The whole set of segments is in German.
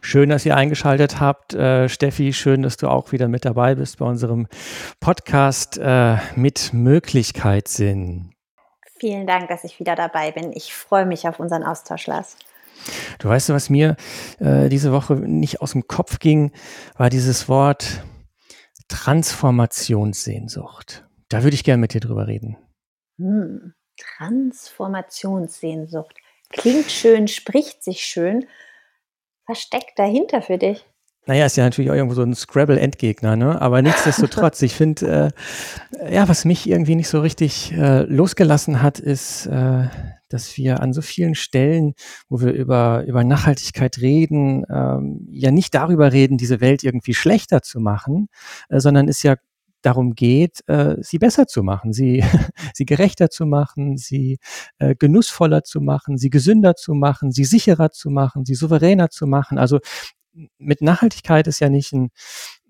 Schön, dass ihr eingeschaltet habt. Äh, Steffi, schön, dass du auch wieder mit dabei bist bei unserem Podcast äh, mit Möglichkeitssinn. Vielen Dank, dass ich wieder dabei bin. Ich freue mich auf unseren Austausch, Lars. Du weißt, was mir äh, diese Woche nicht aus dem Kopf ging, war dieses Wort Transformationssehnsucht. Da würde ich gerne mit dir drüber reden. Hm, Transformationssehnsucht. Klingt schön, spricht sich schön. Was steckt dahinter für dich? Naja, ist ja natürlich auch irgendwo so ein Scrabble-Endgegner, ne? Aber nichtsdestotrotz, ich finde, äh, ja, was mich irgendwie nicht so richtig äh, losgelassen hat, ist, äh, dass wir an so vielen Stellen, wo wir über, über Nachhaltigkeit reden, ähm, ja nicht darüber reden, diese Welt irgendwie schlechter zu machen, äh, sondern es ja darum geht, äh, sie besser zu machen, sie, sie gerechter zu machen, sie äh, genussvoller zu machen, sie gesünder zu machen, sie sicherer zu machen, sie souveräner zu machen. Also mit Nachhaltigkeit ist ja nicht ein,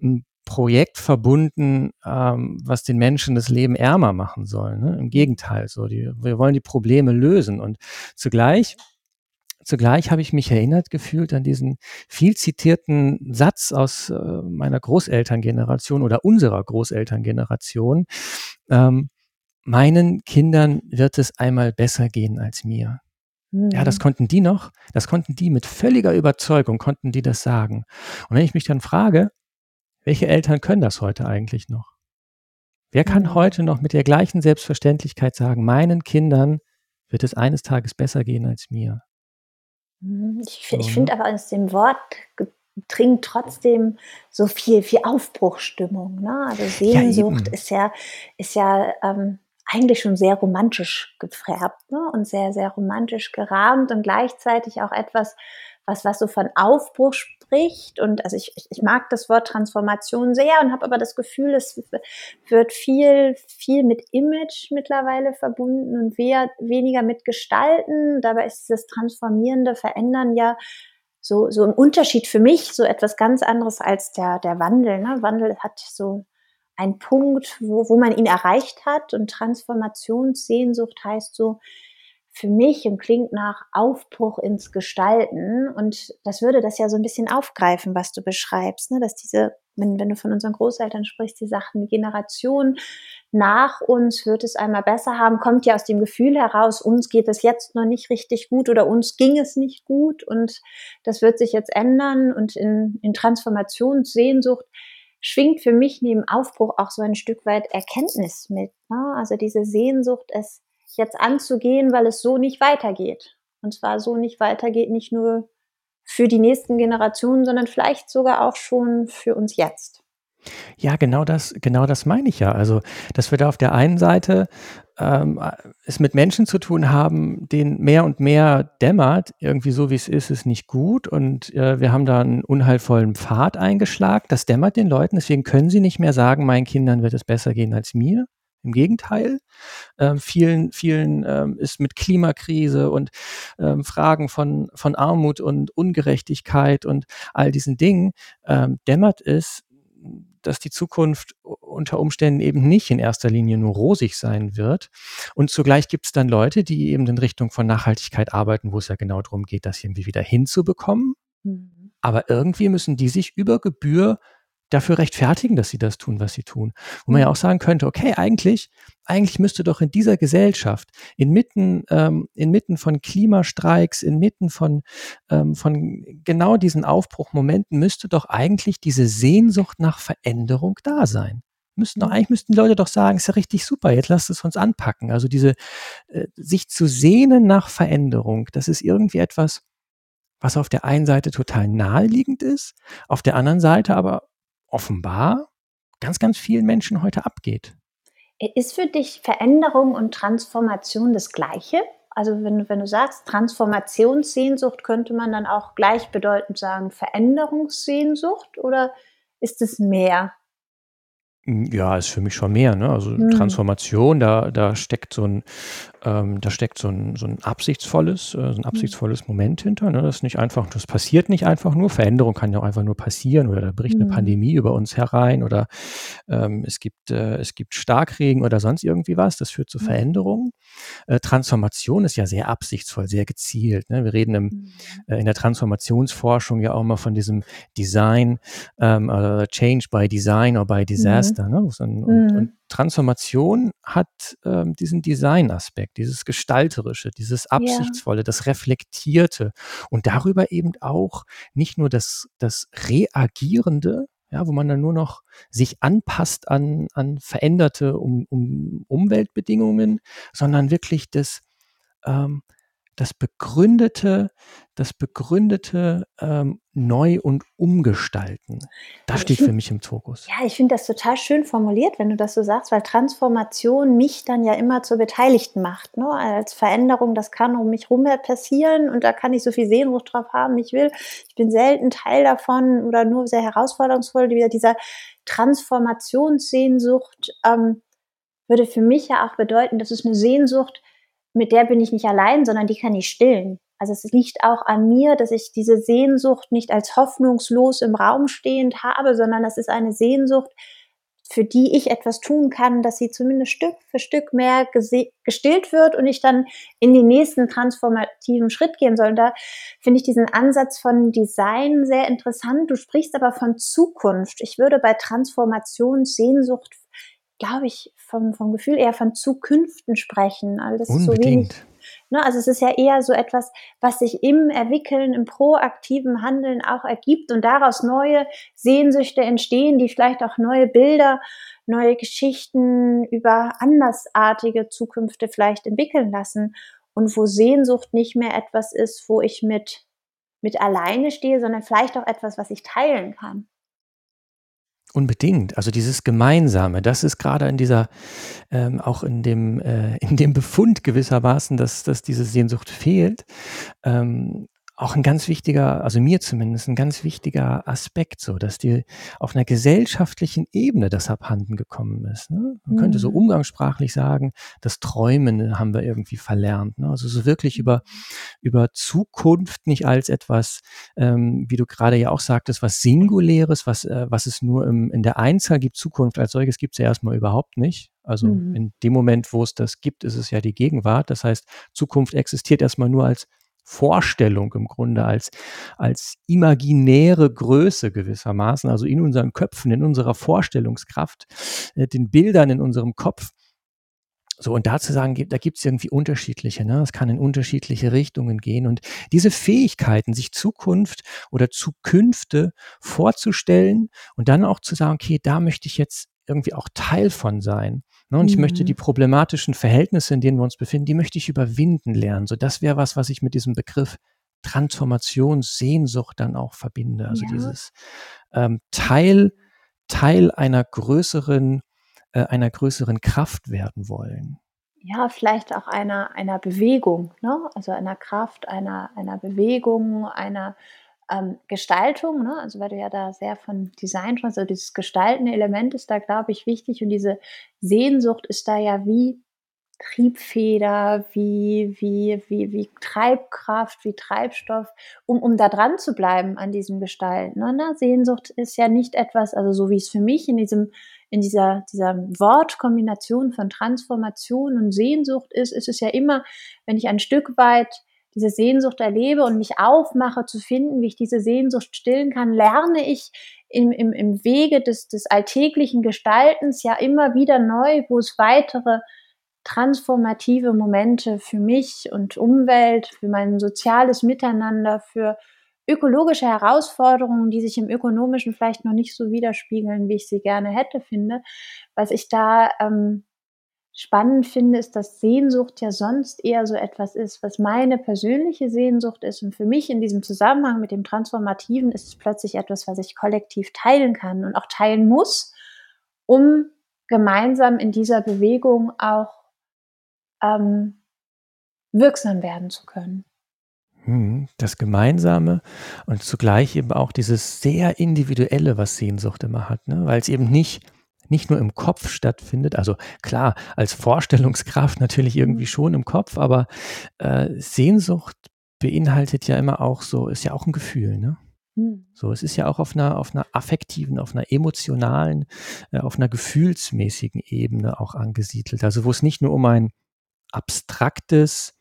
ein Projekt verbunden, ähm, was den Menschen das Leben ärmer machen soll. Ne? Im Gegenteil, so die, wir wollen die Probleme lösen und zugleich zugleich habe ich mich erinnert gefühlt an diesen viel zitierten Satz aus äh, meiner Großelterngeneration oder unserer Großelterngeneration. Ähm, meinen Kindern wird es einmal besser gehen als mir. Mhm. Ja, das mhm. konnten die noch, das konnten die mit völliger Überzeugung, konnten die das sagen. Und wenn ich mich dann frage, welche Eltern können das heute eigentlich noch? Wer kann mhm. heute noch mit der gleichen Selbstverständlichkeit sagen, meinen Kindern wird es eines Tages besser gehen als mir? Mhm, ich, ich finde aber aus dem Wort dringt trotzdem so viel, viel Aufbruchstimmung. Ne? Also Sehnsucht ja, ist ja, ist ja ähm, eigentlich schon sehr romantisch gefärbt ne? und sehr, sehr romantisch gerahmt und gleichzeitig auch etwas, was, was so von Aufbruch spricht. Und also ich, ich mag das Wort Transformation sehr und habe aber das Gefühl, es wird viel, viel mit Image mittlerweile verbunden und wer, weniger mit Gestalten. Dabei ist das transformierende Verändern ja so, so ein Unterschied für mich, so etwas ganz anderes als der, der Wandel. Ne? Wandel hat so einen Punkt, wo, wo man ihn erreicht hat und Transformationssehnsucht heißt so, für mich und klingt nach Aufbruch ins Gestalten. Und das würde das ja so ein bisschen aufgreifen, was du beschreibst, ne? dass diese, wenn, wenn du von unseren Großeltern sprichst, die sagten, die Generation nach uns wird es einmal besser haben, kommt ja aus dem Gefühl heraus, uns geht es jetzt noch nicht richtig gut oder uns ging es nicht gut und das wird sich jetzt ändern und in, in Transformationssehnsucht schwingt für mich neben Aufbruch auch so ein Stück weit Erkenntnis mit. Ne? Also diese Sehnsucht, es jetzt anzugehen, weil es so nicht weitergeht. Und zwar so nicht weitergeht, nicht nur für die nächsten Generationen, sondern vielleicht sogar auch schon für uns jetzt. Ja, genau das, genau das meine ich ja. Also, dass wir da auf der einen Seite ähm, es mit Menschen zu tun haben, denen mehr und mehr dämmert, irgendwie so wie es ist, ist nicht gut und äh, wir haben da einen unheilvollen Pfad eingeschlagen. Das dämmert den Leuten, deswegen können sie nicht mehr sagen, meinen Kindern wird es besser gehen als mir. Im Gegenteil, ähm, vielen, vielen ähm, ist mit Klimakrise und ähm, Fragen von, von Armut und Ungerechtigkeit und all diesen Dingen ähm, dämmert es, dass die Zukunft unter Umständen eben nicht in erster Linie nur rosig sein wird. Und zugleich gibt es dann Leute, die eben in Richtung von Nachhaltigkeit arbeiten, wo es ja genau darum geht, das irgendwie wieder hinzubekommen. Mhm. Aber irgendwie müssen die sich über Gebühr dafür rechtfertigen, dass sie das tun, was sie tun. Wo man ja mhm. auch sagen könnte, okay, eigentlich, eigentlich müsste doch in dieser Gesellschaft, inmitten, ähm, inmitten von Klimastreiks, inmitten von, ähm, von genau diesen Aufbruchmomenten, müsste doch eigentlich diese Sehnsucht nach Veränderung da sein. Müssten doch, mhm. eigentlich müssten die Leute doch sagen, ist ja richtig super, jetzt lasst es uns anpacken. Also diese, äh, sich zu sehnen nach Veränderung, das ist irgendwie etwas, was auf der einen Seite total naheliegend ist, auf der anderen Seite aber offenbar ganz, ganz vielen Menschen heute abgeht. Ist für dich Veränderung und Transformation das Gleiche? Also wenn, wenn du sagst Transformationssehnsucht, könnte man dann auch gleichbedeutend sagen Veränderungssehnsucht oder ist es mehr? Hm, ja, ist für mich schon mehr, ne? Also, Mhm. Transformation, da da steckt so 'n ähm, da steckt so 'n so 'n absichtsvolles äh, so 'n Mhm. absichtsvolles Moment hinter, ne? Das ist nicht einfach das passiert nicht einfach nur. Veränderung kann ja auch einfach nur passieren oder da bricht Mhm. Pandemie über uns herein oder, ähm, es gibt äh, es gibt Starkregen oder sonst irgendwie was. Das führt zu Mhm. Veränderungen. Äh, Transformation ist ja sehr absichtsvoll, sehr gezielt, ne? Wir reden im äh, in der Transformationsforschung ja auch immer von diesem Design, ähm, äh, Change by Design or by Mhm. Disaster, ne? Und und und Mhm. Transformation hat, ähm, diesen Designaspekt, dieses Gestalterische, dieses Ja. Absichtsvolle, das Reflektierte und darüber eben auch nicht nur das das Reagierende, ja, wo man dann nur noch sich anpasst an an veränderte Um Um Umweltbedingungen, sondern wirklich das ähm, das begründete das begründete, ähm, Neu und Umgestalten. Das Also, steht für finde mich im Fokus. ja, ich finde das total schön formuliert, wenn du das so sagst, weil Transformation mich dann ja immer zur Beteiligten macht, ne? Als Veränderung, das kann um mich rum halt passieren und da kann ich so viel Sehnsucht drauf haben, ich will. Ich bin selten Teil davon oder nur sehr herausforderungsvoll. Wieder dieser Transformationssehnsucht, ähm, würde für mich ja auch bedeuten, das ist 'ne Sehnsucht, mit der bin ich nicht allein, sondern die kann ich stillen. Also, es liegt auch an mir, dass ich diese Sehnsucht nicht als hoffnungslos im Raum stehend habe, sondern das ist eine Sehnsucht, für die ich etwas tun kann, dass sie zumindest Stück für Stück mehr gestillt wird und ich dann in den nächsten transformativen Schritt gehen soll. Und da finde ich diesen Ansatz von Design sehr interessant. Du sprichst aber von Zukunft. Ich würde bei Transformationssehnsucht, glaube ich, vom vom Gefühl eher von Zukünften sprechen. Also, das ist so wenig Unbedingt. ne, also, es ist ja eher so etwas, was sich im Entwickeln, im proaktiven Handeln auch ergibt und daraus neue Sehnsüchte entstehen, die vielleicht auch neue Bilder, neue Geschichten über andersartige Zukünfte vielleicht entwickeln lassen und wo Sehnsucht nicht mehr etwas ist, wo ich mit mit alleine stehe, sondern vielleicht auch etwas, was ich teilen kann. Unbedingt. Also, dieses Gemeinsame, das ist grade in dieser ähm, auch in dem äh, in dem Befund gewissermaßen, dass dass diese Sehnsucht fehlt, ähm, auch 'n ganz wichtiger also, mir zumindest 'n ganz wichtiger Aspekt so, dass dir auf 'ner gesellschaftlichen Ebene das abhanden gekommen ist, ne? Man könnte so Mhm. umgangssprachlich sagen, das Träumen haben wir irgendwie verlernt, ne? Also, so wirklich über Mhm. über Zukunft nicht als etwas, ähm, wie du grade ja auch sagtest, was Singuläres, was äh, was es nur im in der Einzahl gibt. Zukunft als solches gibt's ja erst mal überhaupt nicht. Also, Mhm. in dem Moment, wo es das gibt, ist es ja die Gegenwart. Das heißt, Zukunft existiert erst mal nur als Vorstellung im Grunde, als als imaginäre Größe gewissermaßen, also, in unseren Köpfen, in unserer Vorstellungskraft, äh, den Bildern in unserem Kopf. So, und da zu sagen, da gibt's irgendwie unterschiedliche, ne? Es kann in unterschiedliche Richtungen gehen und diese Fähigkeiten, sich Zukunft oder Zukünfte vorzustellen und dann auch zu sagen: „Okay, da möchte ich jetzt irgendwie auch Teil von sein, ne? Und ich möchte die Mhm. problematischen Verhältnisse, in denen wir uns befinden, die möchte ich überwinden lernen.“ So, das wäre was, was ich mit diesem Begriff Transformationssehnsucht dann auch verbinde. Also, Ja. dieses, ähm, Teil Teil einer größeren äh, einer größeren Kraft werden wollen. Ja, vielleicht auch einer einer Bewegung, ne? Also, einer Kraft, einer einer Bewegung, einer, ähm, Gestaltung, ne? Also, weil du ja da sehr von Design sprichst, also, dieses gestaltende Element ist da, glaube ich, wichtig und diese Sehnsucht ist da ja wie Triebfeder, wie wie wie wie Treibkraft, wie Treibstoff, um um da dran zu bleiben an diesem Gestalten, ne, ne? Sehnsucht ist ja nicht etwas also, so wie es für mich in diesem in dieser dieser Wortkombination von Transformation und Sehnsucht ist, ist es ja immer, wenn ich ein Stück weit diese Sehnsucht erlebe und mich aufmache zu finden, wie ich diese Sehnsucht stillen kann, lerne ich im im im Wege des des alltäglichen Gestaltens ja immer wieder neu, wo es weitere transformative Momente für mich und Umwelt, für mein soziales Miteinander, für ökologische Herausforderungen, die sich im Ökonomischen vielleicht noch nicht so widerspiegeln, wie ich sie gerne hätte, finde. Was ich da, ähm, spannend finde, ist, dass Sehnsucht ja sonst eher so etwas ist, was meine persönliche Sehnsucht ist und für mich in diesem Zusammenhang mit dem Transformativen ist es plötzlich etwas, was ich kollektiv teilen kann und auch teilen muss, um gemeinsam in dieser Bewegung auch ähm, wirksam werden zu können. Mhm. Das Gemeinsame und zugleich eben auch dieses sehr Individuelle, was Sehnsucht immer hat, ne? Weil's eben nicht nicht nur im Kopf stattfindet. Also klar, als Vorstellungskraft natürlich irgendwie schon im Kopf, aber äh, Sehnsucht beinhaltet ja immer auch so, ist ja auch ein Gefühl, ne? Hm. So, es ist ja auch auf einer, auf einer affektiven, auf einer emotionalen, äh, auf einer gefühlsmäßigen Ebene auch angesiedelt. Also wo es nicht nur um ein abstraktes,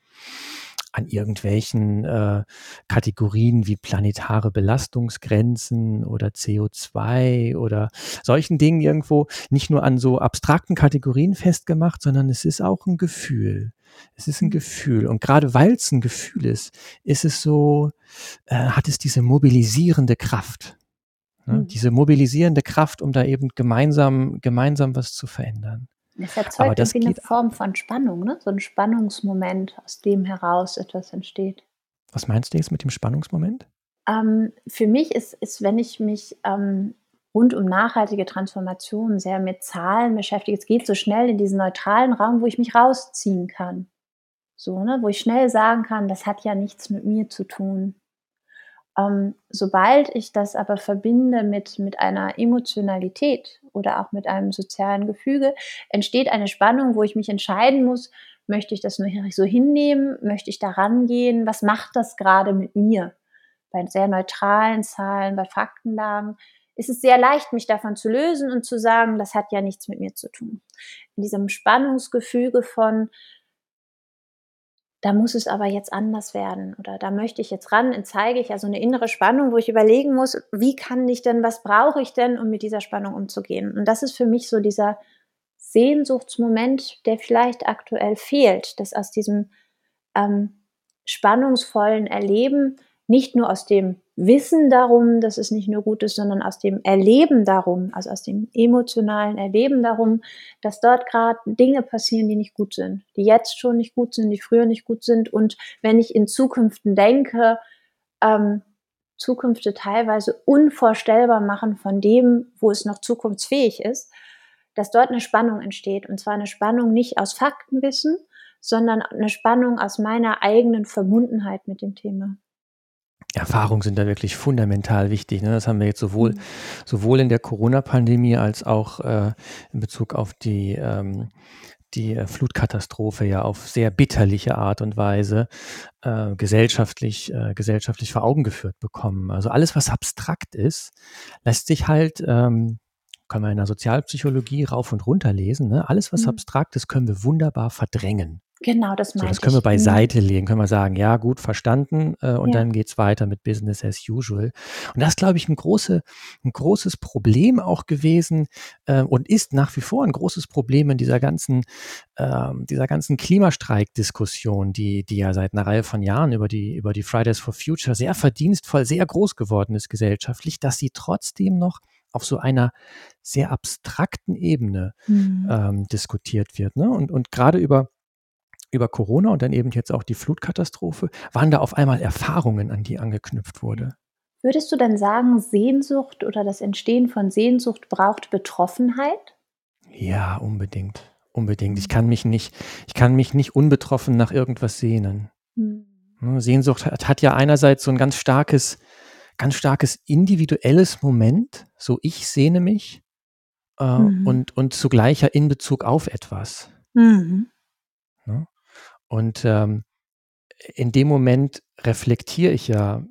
an irgendwelchen äh, Kategorien wie planetare Belastungsgrenzen oder CO2 oder solchen Dingen irgendwo nicht nur an so abstrakten Kategorien festgemacht, sondern es ist auch ein Gefühl. Es ist ein mhm. Gefühl. Und gerade weil es ein Gefühl ist, ist es so, äh, hat es diese mobilisierende Kraft. Ne? Mhm. Diese mobilisierende Kraft, um da eben gemeinsam, gemeinsam was zu verändern. Es erzeugt das irgendwie eine Form von Spannung, ne? so ein Spannungsmoment, aus dem heraus etwas entsteht. Was meinst du jetzt mit dem Spannungsmoment? Ähm, für mich ist, ist, wenn ich mich ähm, rund um nachhaltige Transformation sehr mit Zahlen beschäftige, es geht so schnell in diesen neutralen Raum, wo ich mich rausziehen kann. So, ne? wo ich schnell sagen kann, das hat ja nichts mit mir zu tun. Ähm, sobald ich das aber verbinde mit, mit einer Emotionalität oder auch mit einem sozialen Gefüge, entsteht eine Spannung, wo ich mich entscheiden muss, möchte ich das nur so hinnehmen, möchte ich da rangehen, was macht das gerade mit mir? Bei sehr neutralen Zahlen, bei Faktenlagen ist es sehr leicht, mich davon zu lösen und zu sagen, das hat ja nichts mit mir zu tun. In diesem Spannungsgefüge von, da muss es aber jetzt anders werden oder da möchte ich jetzt ran, dann zeige ich ja so eine innere Spannung, wo ich überlegen muss, wie kann ich denn, was brauche ich denn, um mit dieser Spannung umzugehen? Und das ist für mich so dieser Sehnsuchtsmoment, der vielleicht aktuell fehlt, dass aus diesem ähm, spannungsvollen Erleben nicht nur aus dem Wissen darum, dass es nicht nur gut ist, sondern aus dem Erleben darum, also aus dem emotionalen Erleben darum, dass dort gerade Dinge passieren, die nicht gut sind, die jetzt schon nicht gut sind, die früher nicht gut sind. Und wenn ich in Zukünften denke, ähm, Zukünfte teilweise unvorstellbar machen von dem, wo es noch zukunftsfähig ist, dass dort eine Spannung entsteht. Und zwar eine Spannung nicht aus Faktenwissen, sondern eine Spannung aus meiner eigenen Verbundenheit mit dem Thema. Erfahrungen sind da wirklich fundamental wichtig. Ne? Das haben wir jetzt sowohl, mhm. sowohl in der Corona-Pandemie als auch äh, in Bezug auf die, ähm, die äh, Flutkatastrophe ja auf sehr bitterliche Art und Weise äh, gesellschaftlich, äh, gesellschaftlich vor Augen geführt bekommen. Also alles, was abstrakt ist, lässt sich halt, ähm, können wir in der Sozialpsychologie rauf und runter lesen. Ne? Alles, was mhm. abstrakt ist, können wir wunderbar verdrängen. Genau, das meine so, Das können wir mhm. beiseite legen, können wir sagen, ja, gut, verstanden, äh, und ja. dann geht's weiter mit Business as usual. Und das, glaube ich, ein, große, ein großes Problem auch gewesen äh, und ist nach wie vor ein großes Problem in dieser ganzen, äh, dieser ganzen Klimastreik-Diskussion, die, die ja seit einer Reihe von Jahren über die, über die Fridays for Future sehr verdienstvoll, sehr groß geworden ist gesellschaftlich, dass sie trotzdem noch auf so einer sehr abstrakten Ebene mhm. ähm, diskutiert wird. Ne? Und, und gerade über über Corona und dann eben jetzt auch die Flutkatastrophe, waren da auf einmal Erfahrungen, an die angeknüpft wurde. Würdest du dann sagen, Sehnsucht oder das Entstehen von Sehnsucht braucht Betroffenheit? Ja, unbedingt. Unbedingt. Ich kann mich nicht, ich kann mich nicht unbetroffen nach irgendwas sehnen. Hm. Ne, Sehnsucht hat, hat ja einerseits so ein ganz starkes, ganz starkes individuelles Moment, so ich sehne mich, äh, mhm. und, und zugleich ja in Bezug auf etwas. Mhm. Und ähm, in dem Moment reflektiere ich ja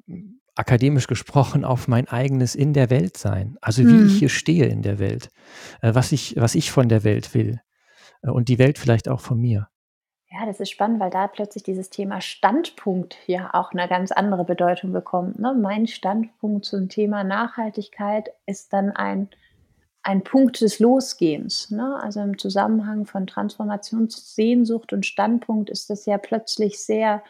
akademisch gesprochen auf mein eigenes in der Welt sein. Also wie mhm. ich hier stehe in der Welt, äh, was ich, was ich von der Welt will äh, und die Welt vielleicht auch von mir. Ja, das ist spannend, weil da plötzlich dieses Thema Standpunkt ja auch eine ganz andere Bedeutung bekommt. Ne? Mein Standpunkt zum Thema Nachhaltigkeit ist dann ein ein Punkt des Losgehens. Ne? Also im Zusammenhang von Transformationssehnsucht und Standpunkt ist das ja plötzlich sehr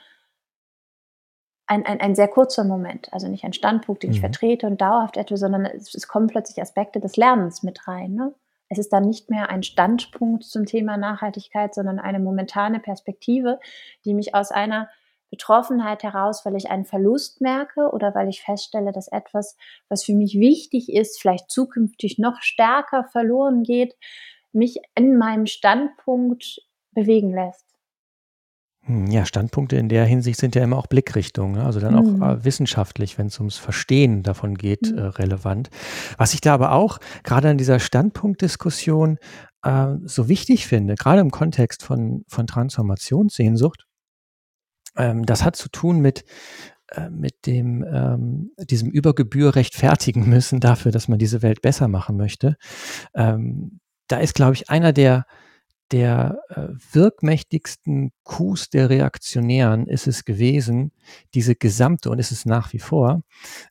ein, ein, ein sehr kurzer Moment. Also nicht ein Standpunkt, den mhm. ich vertrete und dauerhaft etwas, sondern es, es, kommen plötzlich Aspekte des Lernens mit rein. Ne? Es ist dann nicht mehr ein Standpunkt zum Thema Nachhaltigkeit, sondern eine momentane Perspektive, die mich aus einer Betroffenheit heraus, weil ich einen Verlust merke oder weil ich feststelle, dass etwas, was für mich wichtig ist, vielleicht zukünftig noch stärker verloren geht, mich in meinem Standpunkt bewegen lässt. Hm, ja, Standpunkte in der Hinsicht sind ja immer auch Blickrichtungen, ne? also dann auch Mhm. wissenschaftlich, wenn es ums Verstehen davon geht, Mhm. relevant. Was ich da aber auch gerade an dieser Standpunktdiskussion äh, so wichtig finde, gerade im Kontext von, von Transformationssehnsucht, ähm, das hat zu tun mit, äh, mit dem, ähm, diesem Übergebühr rechtfertigen müssen dafür, dass man diese Welt besser machen möchte. Ähm, da ist, glaube ich, einer der der äh, wirkmächtigsten Coups der Reaktionären ist es gewesen, diese gesamte, und ist es nach wie vor,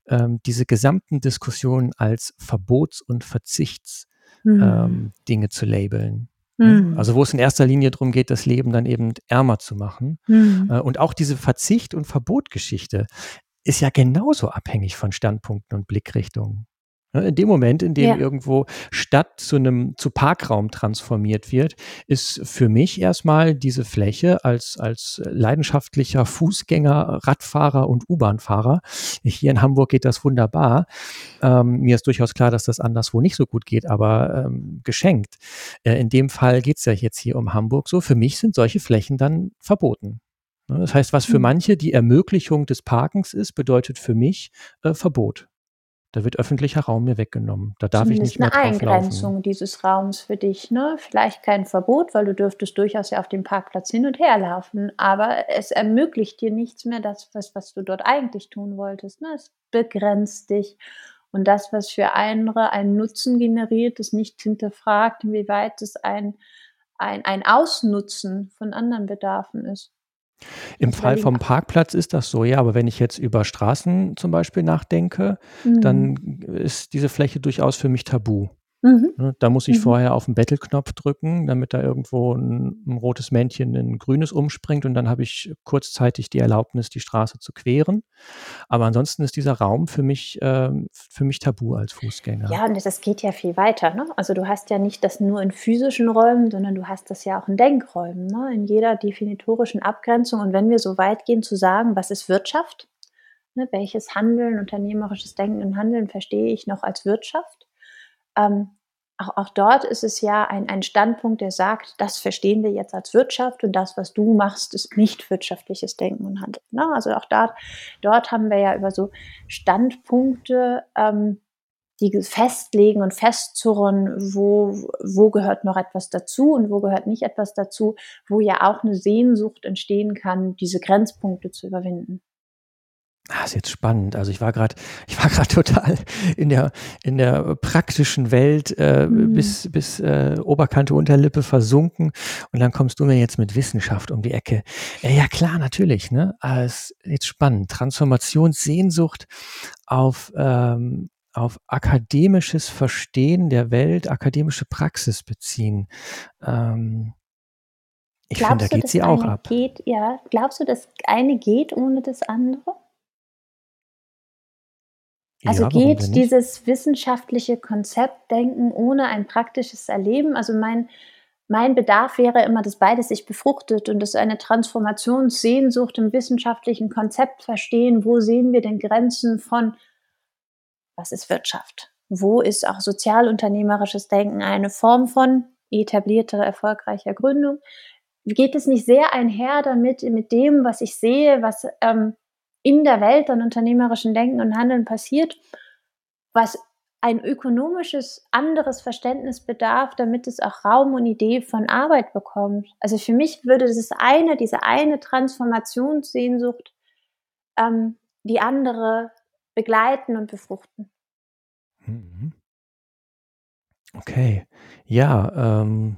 ähm, diese gesamten Diskussionen als Verbots- und Verzichtsdinge Mhm. ähm, zu labeln. Ne? Mhm. Also wo es in erster Linie darum geht, das Leben dann eben ärmer zu machen. Mhm. Äh, und auch diese Verzicht- und Verbotgeschichte ist ja genauso abhängig von Standpunkten und Blickrichtungen. Ne, in dem Moment, in dem Ja. irgendwo Stadt zu einem zu Parkraum transformiert wird, ist für mich erstmal diese Fläche als als leidenschaftlicher Fußgänger, Radfahrer und U-Bahn-Fahrer. Hier in Hamburg geht das wunderbar. Ähm, mir ist durchaus klar, dass das anderswo nicht so gut geht, aber ähm, geschenkt. Äh, in dem Fall geht's ja jetzt hier um Hamburg so. Für mich sind solche Flächen dann verboten. Ne, Das heißt, was für Mhm. manche die Ermöglichung des Parkens ist, bedeutet für mich äh, Verbot. Da wird öffentlicher Raum mir weggenommen. Da darf ich Zumindest nicht mehr eine drauf laufen. Eingrenzung dieses Raums für dich, ne? Vielleicht kein Verbot, weil du dürftest durchaus ja auf dem Parkplatz hin und her laufen, aber es ermöglicht dir nichts mehr, das, was, was du dort eigentlich tun wolltest, ne? Es begrenzt dich. Und das, was für andere einen Nutzen generiert, ist nicht hinterfragt, inwieweit es ein, ein, ein Ausnutzen von anderen Bedarfen ist. Im Fall vom Parkplatz ist das so, ja, aber wenn ich jetzt über Straßen zum Beispiel nachdenke, Mhm. dann ist diese Fläche durchaus für mich tabu. Mhm. Ne, Da muss ich Mhm. vorher auf den Battle-Knopf drücken, damit da irgendwo ein, ein rotes Männchen in ein grünes umspringt und dann habe ich kurzzeitig die Erlaubnis, die Straße zu queren. Aber ansonsten ist dieser Raum für mich, ähm, für mich tabu als Fußgänger. Ja, und das geht ja viel weiter. Ne? Also du hast ja nicht das nur in physischen Räumen, sondern du hast das ja auch in Denkräumen, ne? in jeder definitorischen Abgrenzung. Und wenn wir so weit gehen zu sagen, was ist Wirtschaft? Ne? Welches Handeln, unternehmerisches Denken und Handeln verstehe ich noch als Wirtschaft? Ähm, auch, auch dort ist es ja ein, ein Standpunkt, der sagt, das verstehen wir jetzt als Wirtschaft und das, was du machst, ist nicht wirtschaftliches Denken und Handeln. Ne? Also auch dort, dort haben wir ja über so Standpunkte, ähm, die festlegen und festzurren, wo, wo gehört noch etwas dazu und wo gehört nicht etwas dazu, wo ja auch eine Sehnsucht entstehen kann, diese Grenzpunkte zu überwinden. Ah, ist jetzt spannend. Also ich war gerade, ich war gerade total in der in der praktischen Welt äh, Mhm. bis bis äh, Oberkante Unterlippe versunken und dann kommst du mir jetzt mit Wissenschaft um die Ecke. Ja, ja klar, natürlich. Ne, Aber es ist jetzt spannend. Transformationssehnsucht auf ähm, auf akademisches Verstehen der Welt, akademische Praxis beziehen. Ähm, ich finde, da geht sie auch ab. geht, ja, glaubst du, das eine geht ohne das andere? Also Ja, geht dieses wissenschaftliche Konzeptdenken ohne ein praktisches Erleben? Also mein, mein Bedarf wäre immer, dass beides sich befruchtet und dass eine Transformationssehnsucht im wissenschaftlichen Konzept verstehen, wo sehen wir denn Grenzen von, was ist Wirtschaft? Wo ist auch sozialunternehmerisches Denken eine Form von etablierter, erfolgreicher Gründung? Geht es nicht sehr einher damit, mit dem, was ich sehe, was ähm, in der Welt an unternehmerischen Denken und Handeln passiert, was ein ökonomisches anderes Verständnis bedarf, damit es auch Raum und Idee von Arbeit bekommt. Also für mich würde das eine, diese eine Transformationssehnsucht, ähm, die andere begleiten und befruchten. Mhm. Okay. Ja, ähm,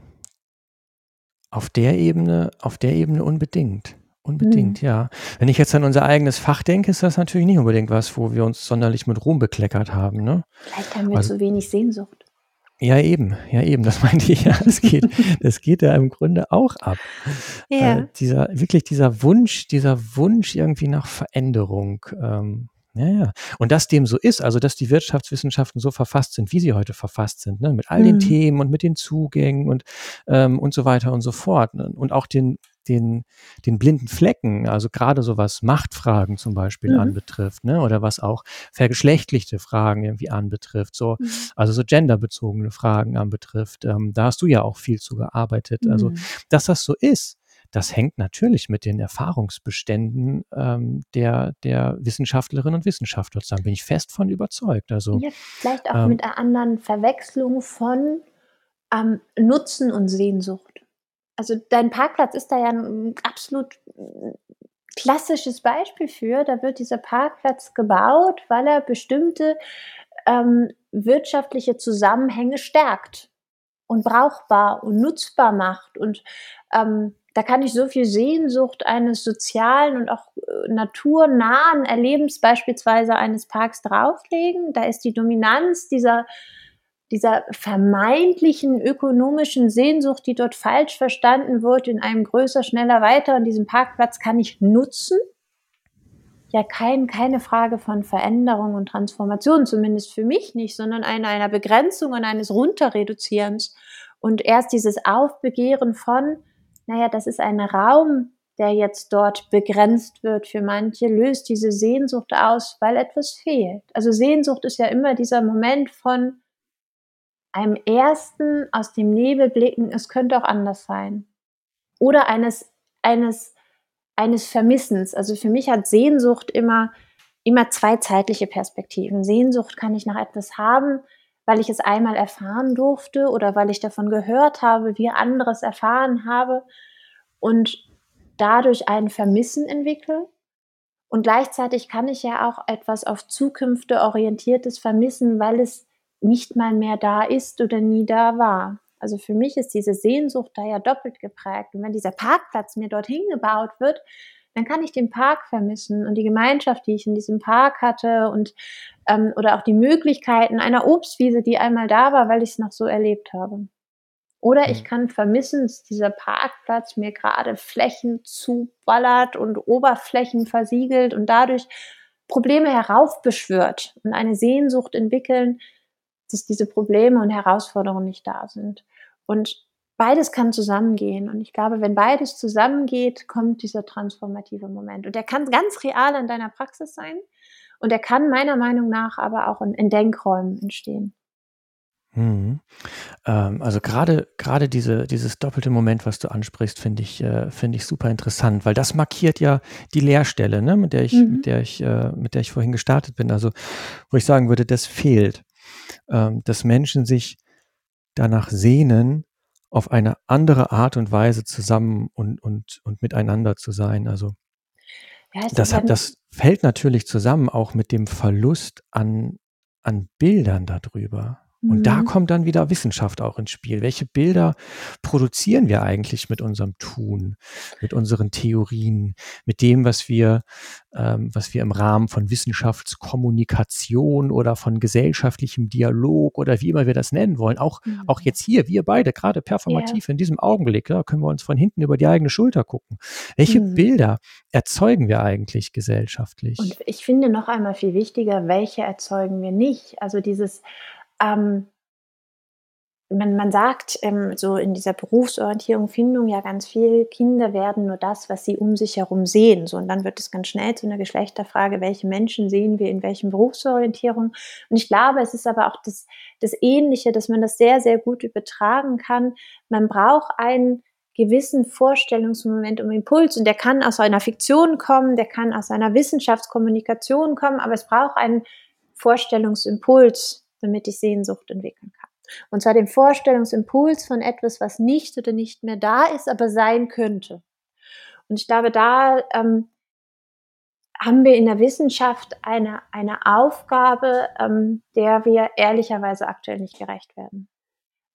auf der Ebene, auf der Ebene unbedingt. Unbedingt, Mhm. ja. Wenn ich jetzt an unser eigenes Fach denke, ist das natürlich nicht unbedingt was, wo wir uns sonderlich mit Ruhm bekleckert haben, ne? Vielleicht haben wir Also, zu wenig Sehnsucht. ja, eben, ja, eben, das meinte ich ja. Das geht, das geht ja im Grunde auch ab. Äh, Ja. dieser, wirklich dieser Wunsch, dieser Wunsch irgendwie nach Veränderung. Ähm, ja, ja. Und dass dem so ist, also dass die Wirtschaftswissenschaften so verfasst sind, wie sie heute verfasst sind, ne? mit all den Mhm. Themen und mit den Zugängen und, ähm, und so weiter und so fort. Ne? Und auch den, den, den blinden Flecken, also gerade so was Machtfragen zum Beispiel Mhm. anbetrifft, ne? oder was auch vergeschlechtlichte Fragen irgendwie anbetrifft, so, Mhm. also so genderbezogene Fragen anbetrifft. Ähm, da hast du ja auch viel zu gearbeitet. Also, Mhm. dass das so ist, das hängt natürlich mit den Erfahrungsbeständen ähm, der, der Wissenschaftlerinnen und Wissenschaftler zusammen. Bin ich fest von überzeugt. Also, ja, vielleicht auch ähm, mit einer anderen Verwechslung von ähm, Nutzen und Sehnsucht. Also dein Parkplatz ist da ja ein absolut klassisches Beispiel für. Da wird dieser Parkplatz gebaut, weil er bestimmte ähm, wirtschaftliche Zusammenhänge stärkt und brauchbar und nutzbar macht. Und ähm, da kann ich so viel Sehnsucht eines sozialen und auch äh, naturnahen Erlebens beispielsweise eines Parks drauflegen. Da ist die Dominanz dieser dieser vermeintlichen ökonomischen Sehnsucht, die dort falsch verstanden wird, in einem größer, schneller, weiter und diesen Parkplatz kann ich nutzen. Ja, kein, keine Frage von Veränderung und Transformation, zumindest für mich nicht, sondern eine, einer Begrenzung und eines Runterreduzierens. Und erst dieses Aufbegehren von, naja, das ist ein Raum, der jetzt dort begrenzt wird für manche, löst diese Sehnsucht aus, weil etwas fehlt. Also Sehnsucht ist ja immer dieser Moment von, einem ersten aus dem Nebel blicken, es könnte auch anders sein. Oder eines, eines, eines Vermissens. Also für mich hat Sehnsucht immer, immer zwei zeitliche Perspektiven. Sehnsucht kann ich nach etwas haben, weil ich es einmal erfahren durfte oder weil ich davon gehört habe, wie anderes erfahren habe und dadurch ein Vermissen entwickle. Und gleichzeitig kann ich ja auch etwas auf Zukünfte orientiertes vermissen, weil es nicht mal mehr da ist oder nie da war. Also für mich ist diese Sehnsucht da ja doppelt geprägt. Und wenn dieser Parkplatz mir dorthin gebaut wird, dann kann ich den Park vermissen und die Gemeinschaft, die ich in diesem Park hatte und ähm, oder auch die Möglichkeiten einer Obstwiese, die einmal da war, weil ich es noch so erlebt habe. Oder ich kann vermissen, dass dieser Parkplatz mir gerade Flächen zuballert und Oberflächen versiegelt und dadurch Probleme heraufbeschwört und eine Sehnsucht entwickeln, dass diese Probleme und Herausforderungen nicht da sind. Und beides kann zusammengehen. Und ich glaube, wenn beides zusammengeht, kommt dieser transformative Moment. Und der kann ganz real in deiner Praxis sein. Und er kann meiner Meinung nach aber auch in, in Denkräumen entstehen. Mhm. Ähm, also gerade gerade diese dieses doppelte Moment, was du ansprichst, finde ich äh, finde ich super interessant, weil das markiert ja die Leerstelle, ne, mit der ich mhm. mit der ich äh, mit der ich vorhin gestartet bin. Also wo ich sagen würde, das fehlt dass Menschen sich danach sehnen, auf eine andere Art und Weise zusammen und, und, und miteinander zu sein. Also ja, das, hat, das fällt natürlich zusammen auch mit dem Verlust an, an Bildern darüber. Und da mhm. kommt dann wieder Wissenschaft auch ins Spiel. Welche Bilder produzieren wir eigentlich mit unserem Tun, mit unseren Theorien, mit dem, was wir, ähm, was wir im Rahmen von Wissenschaftskommunikation oder von gesellschaftlichem Dialog oder wie immer wir das nennen wollen, auch, mhm. auch jetzt hier, wir beide, gerade performativ yeah. in diesem Augenblick, da können wir uns von hinten über die eigene Schulter gucken. Welche mhm. Bilder erzeugen wir eigentlich gesellschaftlich? Und ich finde noch einmal viel wichtiger, welche erzeugen wir nicht? Also dieses ähm, man, man sagt ähm, so in dieser Berufsorientierung, Findung ja ganz viel, Kinder werden nur das, was sie um sich herum sehen. So, und dann wird es ganz schnell zu einer Geschlechterfrage, welche Menschen sehen wir in welchen Berufsorientierung. Und ich glaube, es ist aber auch das, das Ähnliche, dass man das sehr, sehr gut übertragen kann. Man braucht einen gewissen Vorstellungsmoment um Impuls und der kann aus einer Fiktion kommen, der kann aus einer Wissenschaftskommunikation kommen, aber es braucht einen Vorstellungsimpuls, damit ich Sehnsucht entwickeln kann. Und zwar den Vorstellungsimpuls von etwas, was nicht oder nicht mehr da ist, aber sein könnte. Und ich glaube, da ähm, haben wir in der Wissenschaft eine, eine Aufgabe, ähm, der wir ehrlicherweise aktuell nicht gerecht werden.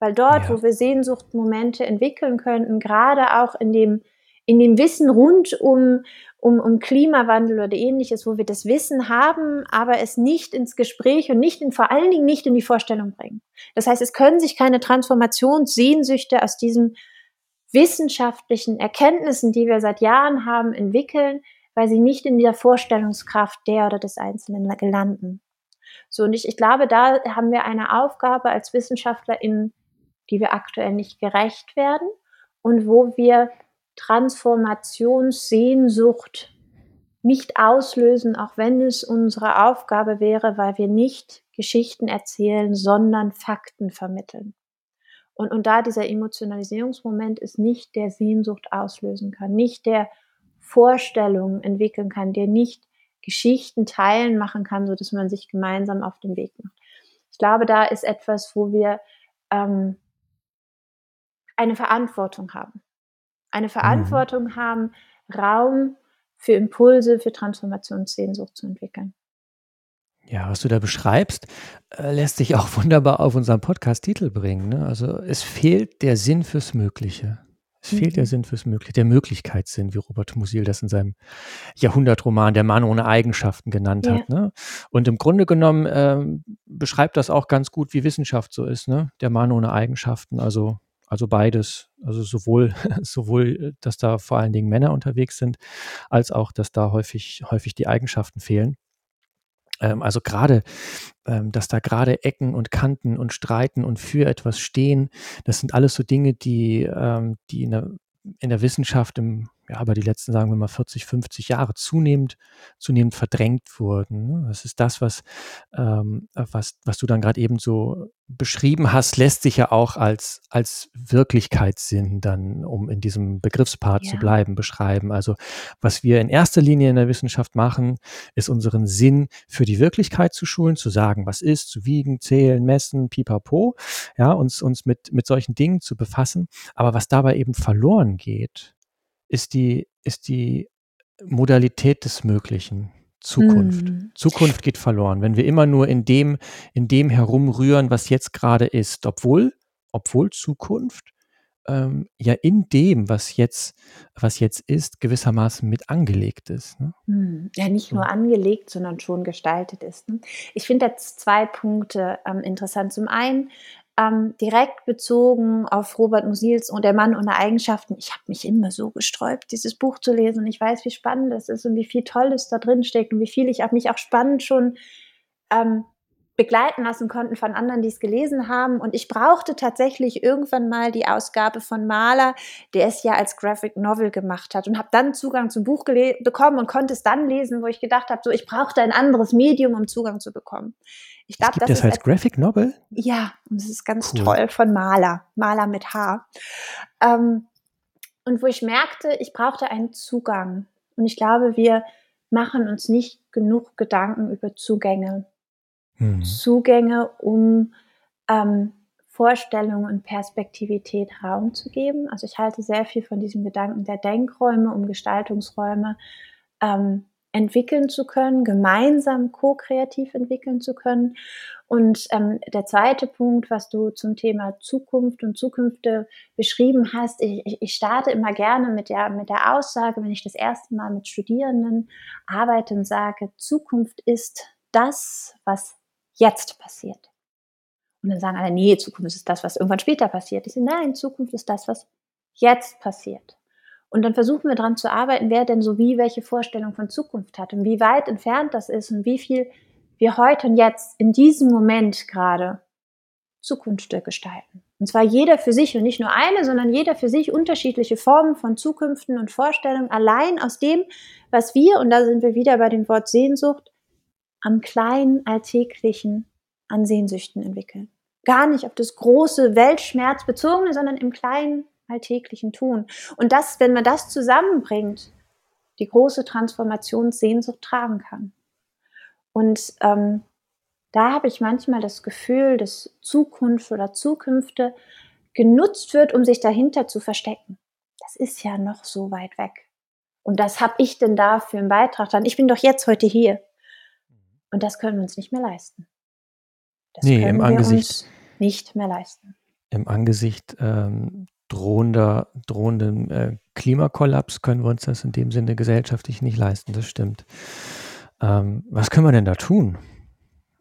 Weil dort, ja. wo wir Sehnsuchtmomente entwickeln könnten, gerade auch in dem, in dem Wissen rund um, um, um Klimawandel oder ähnliches, wo wir das Wissen haben, aber es nicht ins Gespräch und nicht in, vor allen Dingen nicht in die Vorstellung bringen. Das heißt, es können sich keine Transformationssehnsüchte aus diesen wissenschaftlichen Erkenntnissen, die wir seit Jahren haben, entwickeln, weil sie nicht in dieser Vorstellungskraft der oder des Einzelnen landen. So, und ich, ich glaube, da haben wir eine Aufgabe als WissenschaftlerInnen, die wir aktuell nicht gerecht werden und wo wir Transformationssehnsucht nicht auslösen, auch wenn es unsere Aufgabe wäre, weil wir nicht Geschichten erzählen, sondern Fakten vermitteln. Und, und da dieser Emotionalisierungsmoment ist nicht der Sehnsucht auslösen kann, nicht der Vorstellungen entwickeln kann, der nicht Geschichten teilen machen kann, so dass man sich gemeinsam auf den Weg macht. Ich glaube, da ist etwas, wo wir ähm, eine Verantwortung haben. Eine mhm. Verantwortung mhm. haben, Raum für Impulse, für Transformationssehnsucht zu entwickeln. Ja, was du da beschreibst, äh, lässt sich auch wunderbar auf unseren Podcast-Titel bringen. Ne? Also es fehlt der Sinn fürs Mögliche. Es mhm. fehlt der mhm. Sinn fürs Mögliche, der Möglichkeitssinn, wie Robert Musil das in seinem Jahrhundertroman Der Mann ohne Eigenschaften genannt ja. hat. Ne? Und im Grunde genommen ähm, beschreibt das auch ganz gut, wie Wissenschaft so ist. Ne? Der Mann ohne Eigenschaften, also also beides, also sowohl, sowohl, dass da vor allen Dingen Männer unterwegs sind, als auch, dass da häufig, häufig die Eigenschaften fehlen. Ähm, also gerade, ähm, dass da gerade Ecken und Kanten und Streiten und für etwas stehen, das sind alles so Dinge, die, ähm, die in der, in der Wissenschaft im ja, aber die letzten, sagen wir mal, 40, 50 Jahre zunehmend, zunehmend verdrängt wurden. Ne? Das ist das, was, ähm, was, was du dann gerade eben so beschrieben hast, lässt sich ja auch als, als Wirklichkeitssinn dann, um in diesem Begriffspart ja. zu bleiben, beschreiben. Also was wir in erster Linie in der Wissenschaft machen, ist unseren Sinn für die Wirklichkeit zu schulen, zu sagen, was ist, zu wiegen, zählen, messen, pipapo, ja, uns, uns mit, mit solchen Dingen zu befassen. Aber was dabei eben verloren geht, ist die, ist die Modalität des Möglichen. Zukunft. Mm. Zukunft geht verloren, wenn wir immer nur in dem, in dem herumrühren, was jetzt gerade ist, obwohl, obwohl Zukunft ähm, ja in dem, was jetzt, was jetzt ist, gewissermaßen mit angelegt ist. Ne? Mm. Ja, nicht so. nur angelegt, sondern schon gestaltet ist. Ne? Ich finde jetzt zwei Punkte ähm, interessant. Zum einen ähm, direkt bezogen auf Robert Musils und der Mann ohne Eigenschaften. Ich habe mich immer so gesträubt, dieses Buch zu lesen. Ich weiß, wie spannend es ist und wie viel Tolles da drin steckt und wie viel ich auch mich auch spannend schon ähm, begleiten lassen konnten von anderen, die es gelesen haben. Und ich brauchte tatsächlich irgendwann mal die Ausgabe von Mahler, der es ja als Graphic Novel gemacht hat und habe dann Zugang zum Buch bekommen und konnte es dann lesen, wo ich gedacht habe, so ich brauchte ein anderes Medium, um Zugang zu bekommen. Ich glaube, das, das als Graphic Novel? Ja, und es ist ganz cool. toll von Maler, Maler mit H. Ähm, und wo ich merkte, ich brauchte einen Zugang. Und ich glaube, wir machen uns nicht genug Gedanken über Zugänge. Hm. Zugänge, um ähm, Vorstellungen und Perspektivität Raum zu geben. Also ich halte sehr viel von diesem Gedanken der Denkräume, um Gestaltungsräume ähm, entwickeln zu können, gemeinsam ko-kreativ entwickeln zu können. Und ähm, der zweite Punkt, was du zum Thema Zukunft und Zukünfte beschrieben hast, ich, ich starte immer gerne mit der, mit der Aussage, wenn ich das erste Mal mit Studierenden arbeite und sage, Zukunft ist das, was jetzt passiert. Und dann sagen alle, nee, Zukunft ist das, was irgendwann später passiert. Ich sage, nein, Zukunft ist das, was jetzt passiert. Und dann versuchen wir daran zu arbeiten, wer denn so wie welche Vorstellung von Zukunft hat und wie weit entfernt das ist und wie viel wir heute und jetzt in diesem Moment gerade Zukunft gestalten. Und zwar jeder für sich und nicht nur eine, sondern jeder für sich unterschiedliche Formen von Zukünften und Vorstellungen, allein aus dem, was wir, und da sind wir wieder bei dem Wort Sehnsucht, am kleinen Alltäglichen an Sehnsüchten entwickeln. Gar nicht auf das große Weltschmerzbezogene, sondern im kleinen alltäglichen tun. Und das, wenn man das zusammenbringt, die große Transformationssehnsucht tragen kann. Und ähm, da habe ich manchmal das Gefühl, dass Zukunft oder Zukünfte genutzt wird, um sich dahinter zu verstecken. Das ist ja noch so weit weg. Und das habe ich denn da für einen Beitrag dann? Ich bin doch jetzt heute hier. Und das können wir uns nicht mehr leisten. Das nee, können im wir Angesicht, uns nicht mehr leisten. Im Angesicht ähm, drohender, drohenden äh, Klimakollaps können wir uns das in dem Sinne gesellschaftlich nicht leisten, das stimmt. Ähm, was können wir denn da tun?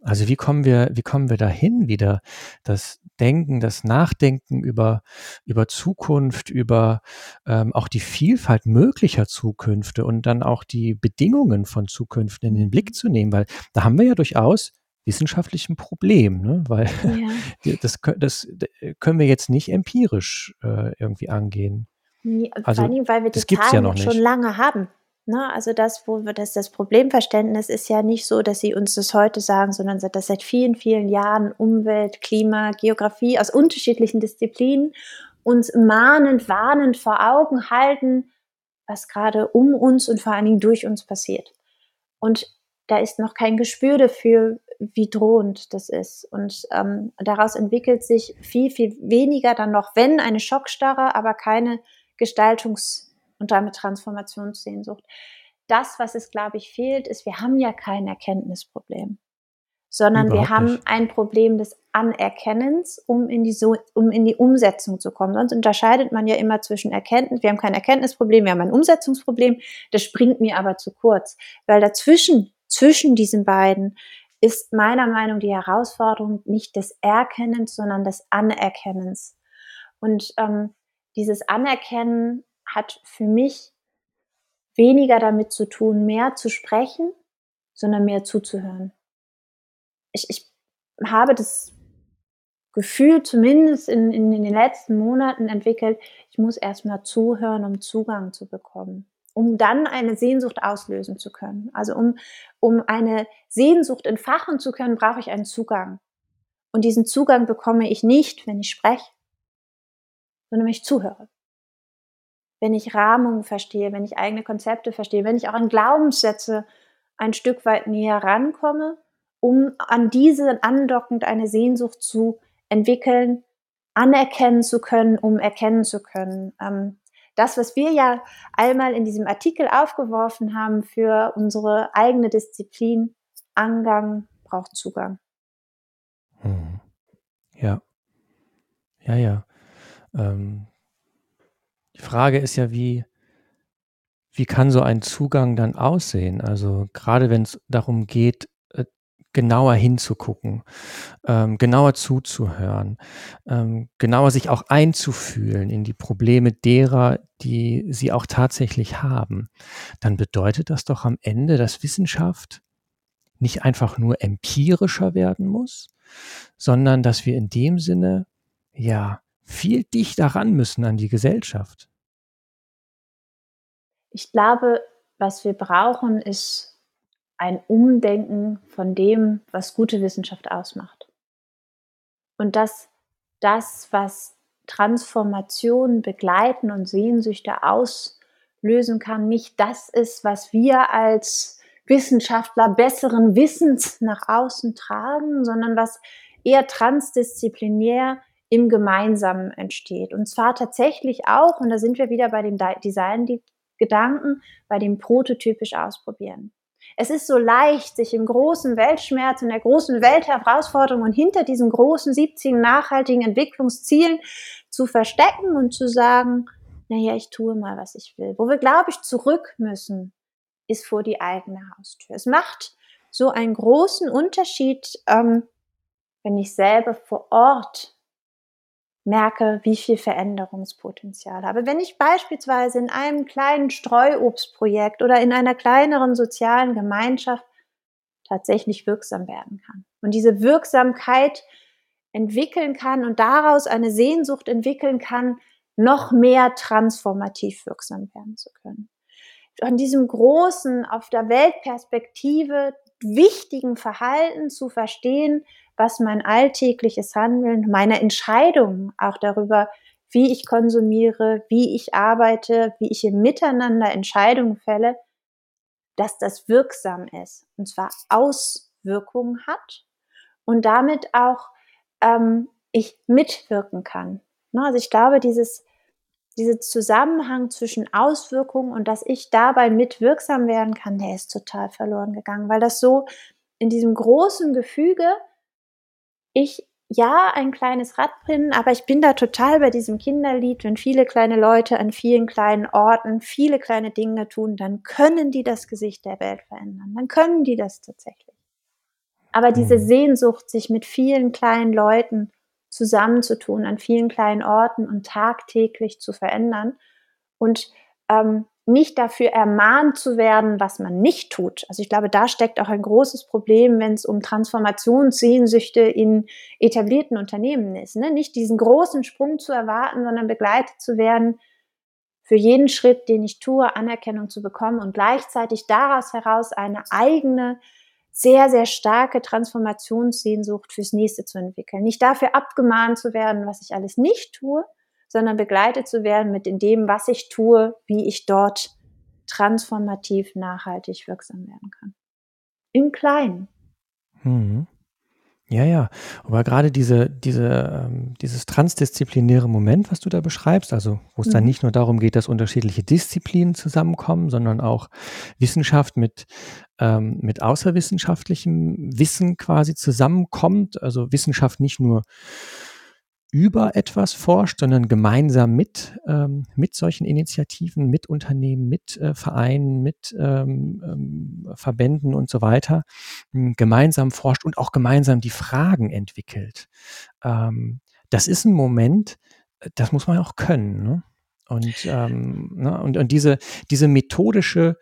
Also wie kommen wir, wie kommen wir dahin, wieder das Denken, das Nachdenken über, über Zukunft, über ähm, auch die Vielfalt möglicher Zukünfte und dann auch die Bedingungen von Zukünften in den Blick zu nehmen, weil da haben wir ja durchaus wissenschaftlichen Problem, ne? weil ja. das, das können wir jetzt nicht empirisch äh, irgendwie angehen. Nee, also, vor allem, weil wir die Zahlen ja schon lange haben. Ne? Also das, wo wir das, das Problemverständnis ist ja nicht so, dass sie uns das heute sagen, sondern dass seit vielen, vielen Jahren Umwelt, Klima, Geografie aus unterschiedlichen Disziplinen uns mahnend, warnend vor Augen halten, was gerade um uns und vor allen Dingen durch uns passiert. Und da ist noch kein Gespür dafür, wie drohend das ist. Und ähm, daraus entwickelt sich viel, viel weniger dann noch, wenn eine Schockstarre, aber keine Gestaltungs- und damit Transformationssehnsucht. Das, was es, glaube ich, fehlt, ist, wir haben ja kein Erkenntnisproblem, sondern Überhaupt wir haben nicht. ein Problem des Anerkennens, um in, die so um in die Umsetzung zu kommen. Sonst unterscheidet man ja immer zwischen Erkenntnis, wir haben kein Erkenntnisproblem, wir haben ein Umsetzungsproblem. Das springt mir aber zu kurz, weil dazwischen, zwischen diesen beiden, ist meiner Meinung nach die Herausforderung nicht des Erkennens, sondern des Anerkennens. Und ähm, dieses Anerkennen hat für mich weniger damit zu tun, mehr zu sprechen, sondern mehr zuzuhören. Ich, ich habe das Gefühl, zumindest in, in, in den letzten Monaten entwickelt, ich muss erstmal zuhören, um Zugang zu bekommen, um dann eine Sehnsucht auslösen zu können. Also um, um eine Sehnsucht entfachen zu können, brauche ich einen Zugang. Und diesen Zugang bekomme ich nicht, wenn ich spreche, sondern wenn ich zuhöre wenn ich Rahmung verstehe, wenn ich eigene Konzepte verstehe, wenn ich auch an Glaubenssätze ein Stück weit näher rankomme, um an diese andockend eine Sehnsucht zu entwickeln, anerkennen zu können, um erkennen zu können. Ähm, das, was wir ja einmal in diesem Artikel aufgeworfen haben für unsere eigene Disziplin, Angang braucht Zugang. Hm. Ja, ja, ja. Ähm, die Frage ist ja, wie, wie kann so ein Zugang dann aussehen? Also gerade wenn es darum geht, äh, genauer hinzugucken, ähm, genauer zuzuhören, ähm, genauer sich auch einzufühlen in die Probleme derer, die sie auch tatsächlich haben, dann bedeutet das doch am Ende, dass Wissenschaft nicht einfach nur empirischer werden muss, sondern dass wir in dem Sinne ja viel dichter ran müssen an die Gesellschaft. Ich glaube, was wir brauchen, ist ein Umdenken von dem, was gute Wissenschaft ausmacht. Und dass das, was Transformation begleiten und Sehnsüchte auslösen kann, nicht das ist, was wir als Wissenschaftler besseren Wissens nach außen tragen, sondern was eher transdisziplinär im Gemeinsamen entsteht. Und zwar tatsächlich auch, und da sind wir wieder bei dem Design-Gedanken, bei dem prototypisch ausprobieren. Es ist so leicht, sich im großen Weltschmerz und der großen Weltherausforderung und hinter diesen großen 17 nachhaltigen Entwicklungszielen zu verstecken und zu sagen, naja, ich tue mal, was ich will. Wo wir, glaube ich, zurück müssen, ist vor die eigene Haustür. Es macht so einen großen Unterschied, ähm, wenn ich selber vor Ort merke, wie viel Veränderungspotenzial habe. Wenn ich beispielsweise in einem kleinen Streuobstprojekt oder in einer kleineren sozialen Gemeinschaft tatsächlich wirksam werden kann und diese Wirksamkeit entwickeln kann und daraus eine Sehnsucht entwickeln kann, noch mehr transformativ wirksam werden zu können. Von diesem großen, auf der Weltperspektive wichtigen Verhalten zu verstehen, was mein alltägliches Handeln, meine Entscheidungen auch darüber, wie ich konsumiere, wie ich arbeite, wie ich im Miteinander Entscheidungen fälle, dass das wirksam ist und zwar Auswirkungen hat und damit auch ähm, ich mitwirken kann. Ne, also ich glaube, dieses, dieser Zusammenhang zwischen Auswirkungen und dass ich dabei mitwirksam werden kann, der ist total verloren gegangen, weil das so in diesem großen Gefüge ich ja ein kleines Rad bin, aber ich bin da total bei diesem Kinderlied, wenn viele kleine Leute an vielen kleinen Orten viele kleine Dinge tun, dann können die das Gesicht der Welt verändern. Dann können die das tatsächlich. Aber diese mhm. Sehnsucht, sich mit vielen kleinen Leuten zusammenzutun, an vielen kleinen Orten und tagtäglich zu verändern und ähm, nicht dafür ermahnt zu werden, was man nicht tut. Also ich glaube, da steckt auch ein großes Problem, wenn es um Transformationssehnsüchte in etablierten Unternehmen ist. Ne? Nicht diesen großen Sprung zu erwarten, sondern begleitet zu werden für jeden Schritt, den ich tue, Anerkennung zu bekommen und gleichzeitig daraus heraus eine eigene, sehr, sehr starke Transformationssehnsucht fürs nächste zu entwickeln. Nicht dafür abgemahnt zu werden, was ich alles nicht tue, sondern begleitet zu werden mit in dem, was ich tue, wie ich dort transformativ nachhaltig wirksam werden kann. Im Kleinen. Mhm. Ja, ja. Aber gerade diese, diese, ähm, dieses transdisziplinäre Moment, was du da beschreibst, also wo es dann mhm. nicht nur darum geht, dass unterschiedliche Disziplinen zusammenkommen, sondern auch Wissenschaft mit, ähm, mit außerwissenschaftlichem Wissen quasi zusammenkommt. Also Wissenschaft nicht nur über etwas forscht, sondern gemeinsam mit, ähm, mit solchen Initiativen, mit Unternehmen, mit äh, Vereinen, mit ähm, ähm, Verbänden und so weiter hm, gemeinsam forscht und auch gemeinsam die Fragen entwickelt. Ähm, das ist ein Moment, äh, das muss man auch können. Ne? Und, ähm, ne, und, und diese, diese methodische,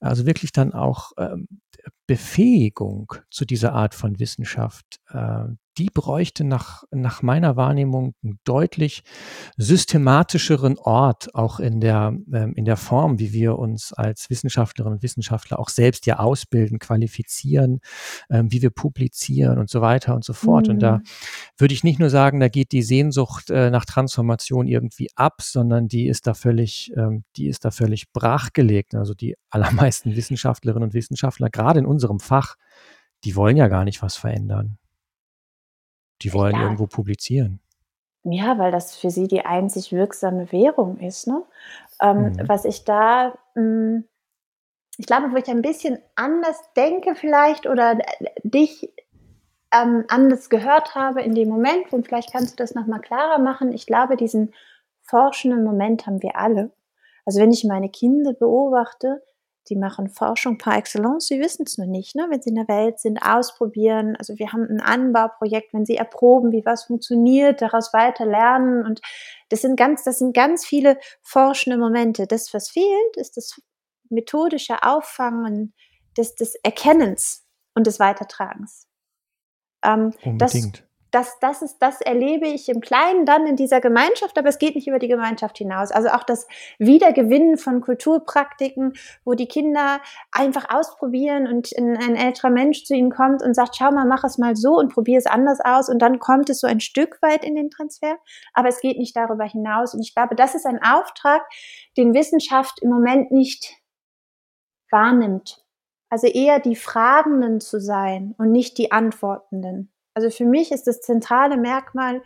also wirklich dann auch ähm, Befähigung zu dieser Art von Wissenschaft, äh, die bräuchte nach, nach meiner Wahrnehmung einen deutlich systematischeren Ort, auch in der, ähm, in der Form, wie wir uns als Wissenschaftlerinnen und Wissenschaftler auch selbst ja ausbilden, qualifizieren, ähm, wie wir publizieren und so weiter und so fort. Mhm. Und da mhm. würde ich nicht nur sagen, da geht die Sehnsucht äh, nach Transformation irgendwie ab, sondern die ist da völlig, ähm, die ist da völlig brachgelegt. Also die allermeisten Wissenschaftlerinnen und Wissenschaftler, gerade in unserem Fach, die wollen ja gar nicht was verändern. Die wollen ja. irgendwo publizieren. Ja, weil das für sie die einzig wirksame Währung ist. Ne? Ähm, mhm. Was ich da, mh, hm, ich glaube, wo ich ein bisschen anders denke vielleicht oder dich ähm, anders gehört habe in dem Moment, und vielleicht kannst du das nochmal klarer machen. Ich glaube, diesen forschenden Moment haben wir alle. Also wenn ich meine Kinder beobachte, die machen Forschung par excellence, sie wissen es nur nicht, ne? wenn sie in der Welt sind, ausprobieren. Also wir haben ein Anbauprojekt, wenn sie erproben, wie was funktioniert, daraus weiter lernen. Und das sind ganz, das sind ganz viele forschende Momente. Das, was fehlt, ist das methodische Auffangen des, des Erkennens und des Weitertragens. Ähm, Unbedingt. Das, das, das, ist, das erlebe ich im Kleinen dann in dieser Gemeinschaft, aber es geht nicht über die Gemeinschaft hinaus. Also auch das Wiedergewinnen von Kulturpraktiken, wo die Kinder einfach ausprobieren und ein älterer Mensch zu ihnen kommt und sagt, schau mal, mach es mal so und probier es anders aus und dann kommt es so ein Stück weit in den Transfer, aber es geht nicht darüber hinaus. Und ich glaube, das ist ein Auftrag, den Wissenschaft im Moment nicht wahrnimmt. Also eher die Fragenden zu sein und nicht die Antwortenden. Also für mich ist das zentrale Merkmal,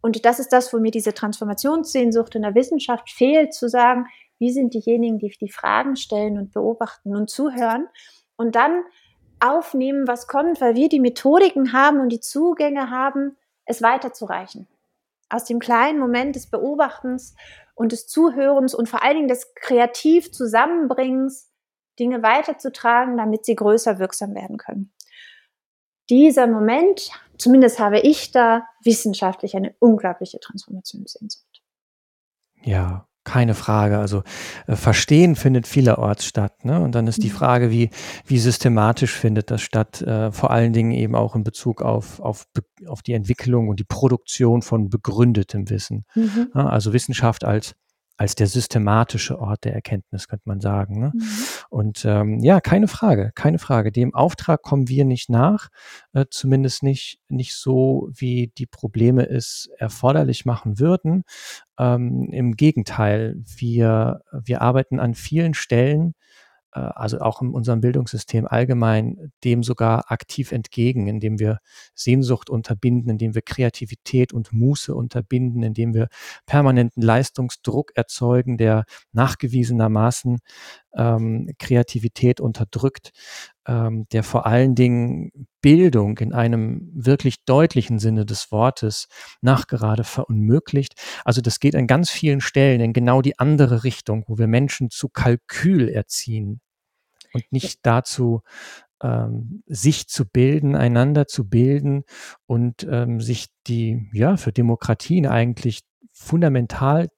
und das ist das, wo mir diese Transformationssehnsucht in der Wissenschaft fehlt, zu sagen, wie sind diejenigen, die die Fragen stellen und beobachten und zuhören und dann aufnehmen, was kommt, weil wir die Methodiken haben und die Zugänge haben, es weiterzureichen. Aus dem kleinen Moment des Beobachtens und des Zuhörens und vor allen Dingen des kreativ Zusammenbringens, Dinge weiterzutragen, damit sie größer wirksam werden können dieser Moment, zumindest habe ich da wissenschaftlich eine unglaubliche Transformationssehnsucht. Ja, keine Frage. Also äh, Verstehen findet vielerorts statt. Ne? Und dann ist die mhm. Frage, wie, wie systematisch findet das statt, äh, vor allen Dingen eben auch in Bezug auf, auf, auf die Entwicklung und die Produktion von begründetem Wissen. Mhm. Ja, also Wissenschaft als als der systematische Ort der Erkenntnis, könnte man sagen. Ne? Mhm. Und ähm, ja, keine Frage, keine Frage. Dem Auftrag kommen wir nicht nach, äh, zumindest nicht, nicht so, wie die Probleme es erforderlich machen würden. Ähm, Im Gegenteil, wir, wir arbeiten an vielen Stellen, äh, also auch in unserem Bildungssystem allgemein, dem sogar aktiv entgegen, indem wir Sehnsucht unterbinden, indem wir Kreativität und Muße unterbinden, indem wir permanenten Leistungsdruck erzeugen, der nachgewiesenermaßen ähm, Kreativität unterdrückt, ähm, der vor allen Dingen Bildung in einem wirklich deutlichen Sinne des Wortes nachgerade verunmöglicht. Also das geht an ganz vielen Stellen in genau die andere Richtung, wo wir Menschen zu Kalkül erziehen, und nicht dazu, ähm, sich zu bilden, einander zu bilden und ähm, sich die, ja, für Demokratien eigentlich fundamental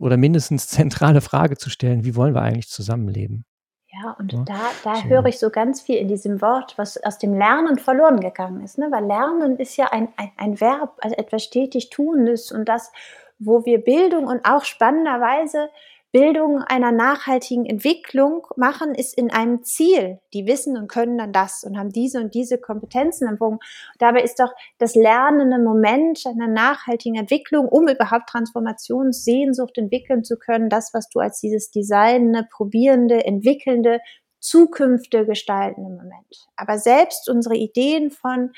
oder mindestens zentrale Frage zu stellen, wie wollen wir eigentlich zusammenleben? Ja, und ja, da, da so. höre ich so ganz viel in diesem Wort, was aus dem Lernen verloren gegangen ist. Ne? Weil Lernen ist ja ein, ein, ein Verb, also etwas stetig Tuendes und das, wo wir Bildung und auch spannenderweise Bildung einer nachhaltigen Entwicklung machen, ist in einem Ziel. Die wissen und können dann das und haben diese und diese Kompetenzen empfohlen. Dabei ist doch das lernende Moment einer nachhaltigen Entwicklung, um überhaupt Transformationssehnsucht entwickeln zu können, das, was du als dieses designende, probierende, entwickelnde, Zukünfte gestaltende Moment. Aber selbst unsere Ideen von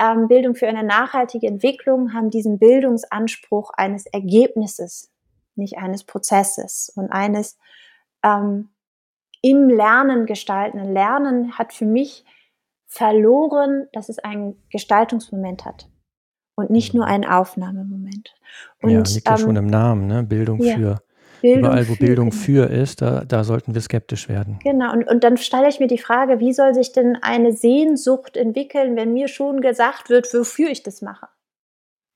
ähm, Bildung für eine nachhaltige Entwicklung haben diesen Bildungsanspruch eines Ergebnisses nicht eines Prozesses und eines ähm, im Lernen gestalten. Lernen hat für mich verloren, dass es einen Gestaltungsmoment hat und nicht nur einen Aufnahmemoment. Und, ja, liegt ja ähm, schon im Namen, ne? Bildung ja, für. Bildung Überall, wo für, Bildung für ist, da, da sollten wir skeptisch werden. Genau, und, und dann stelle ich mir die Frage, wie soll sich denn eine Sehnsucht entwickeln, wenn mir schon gesagt wird, wofür ich das mache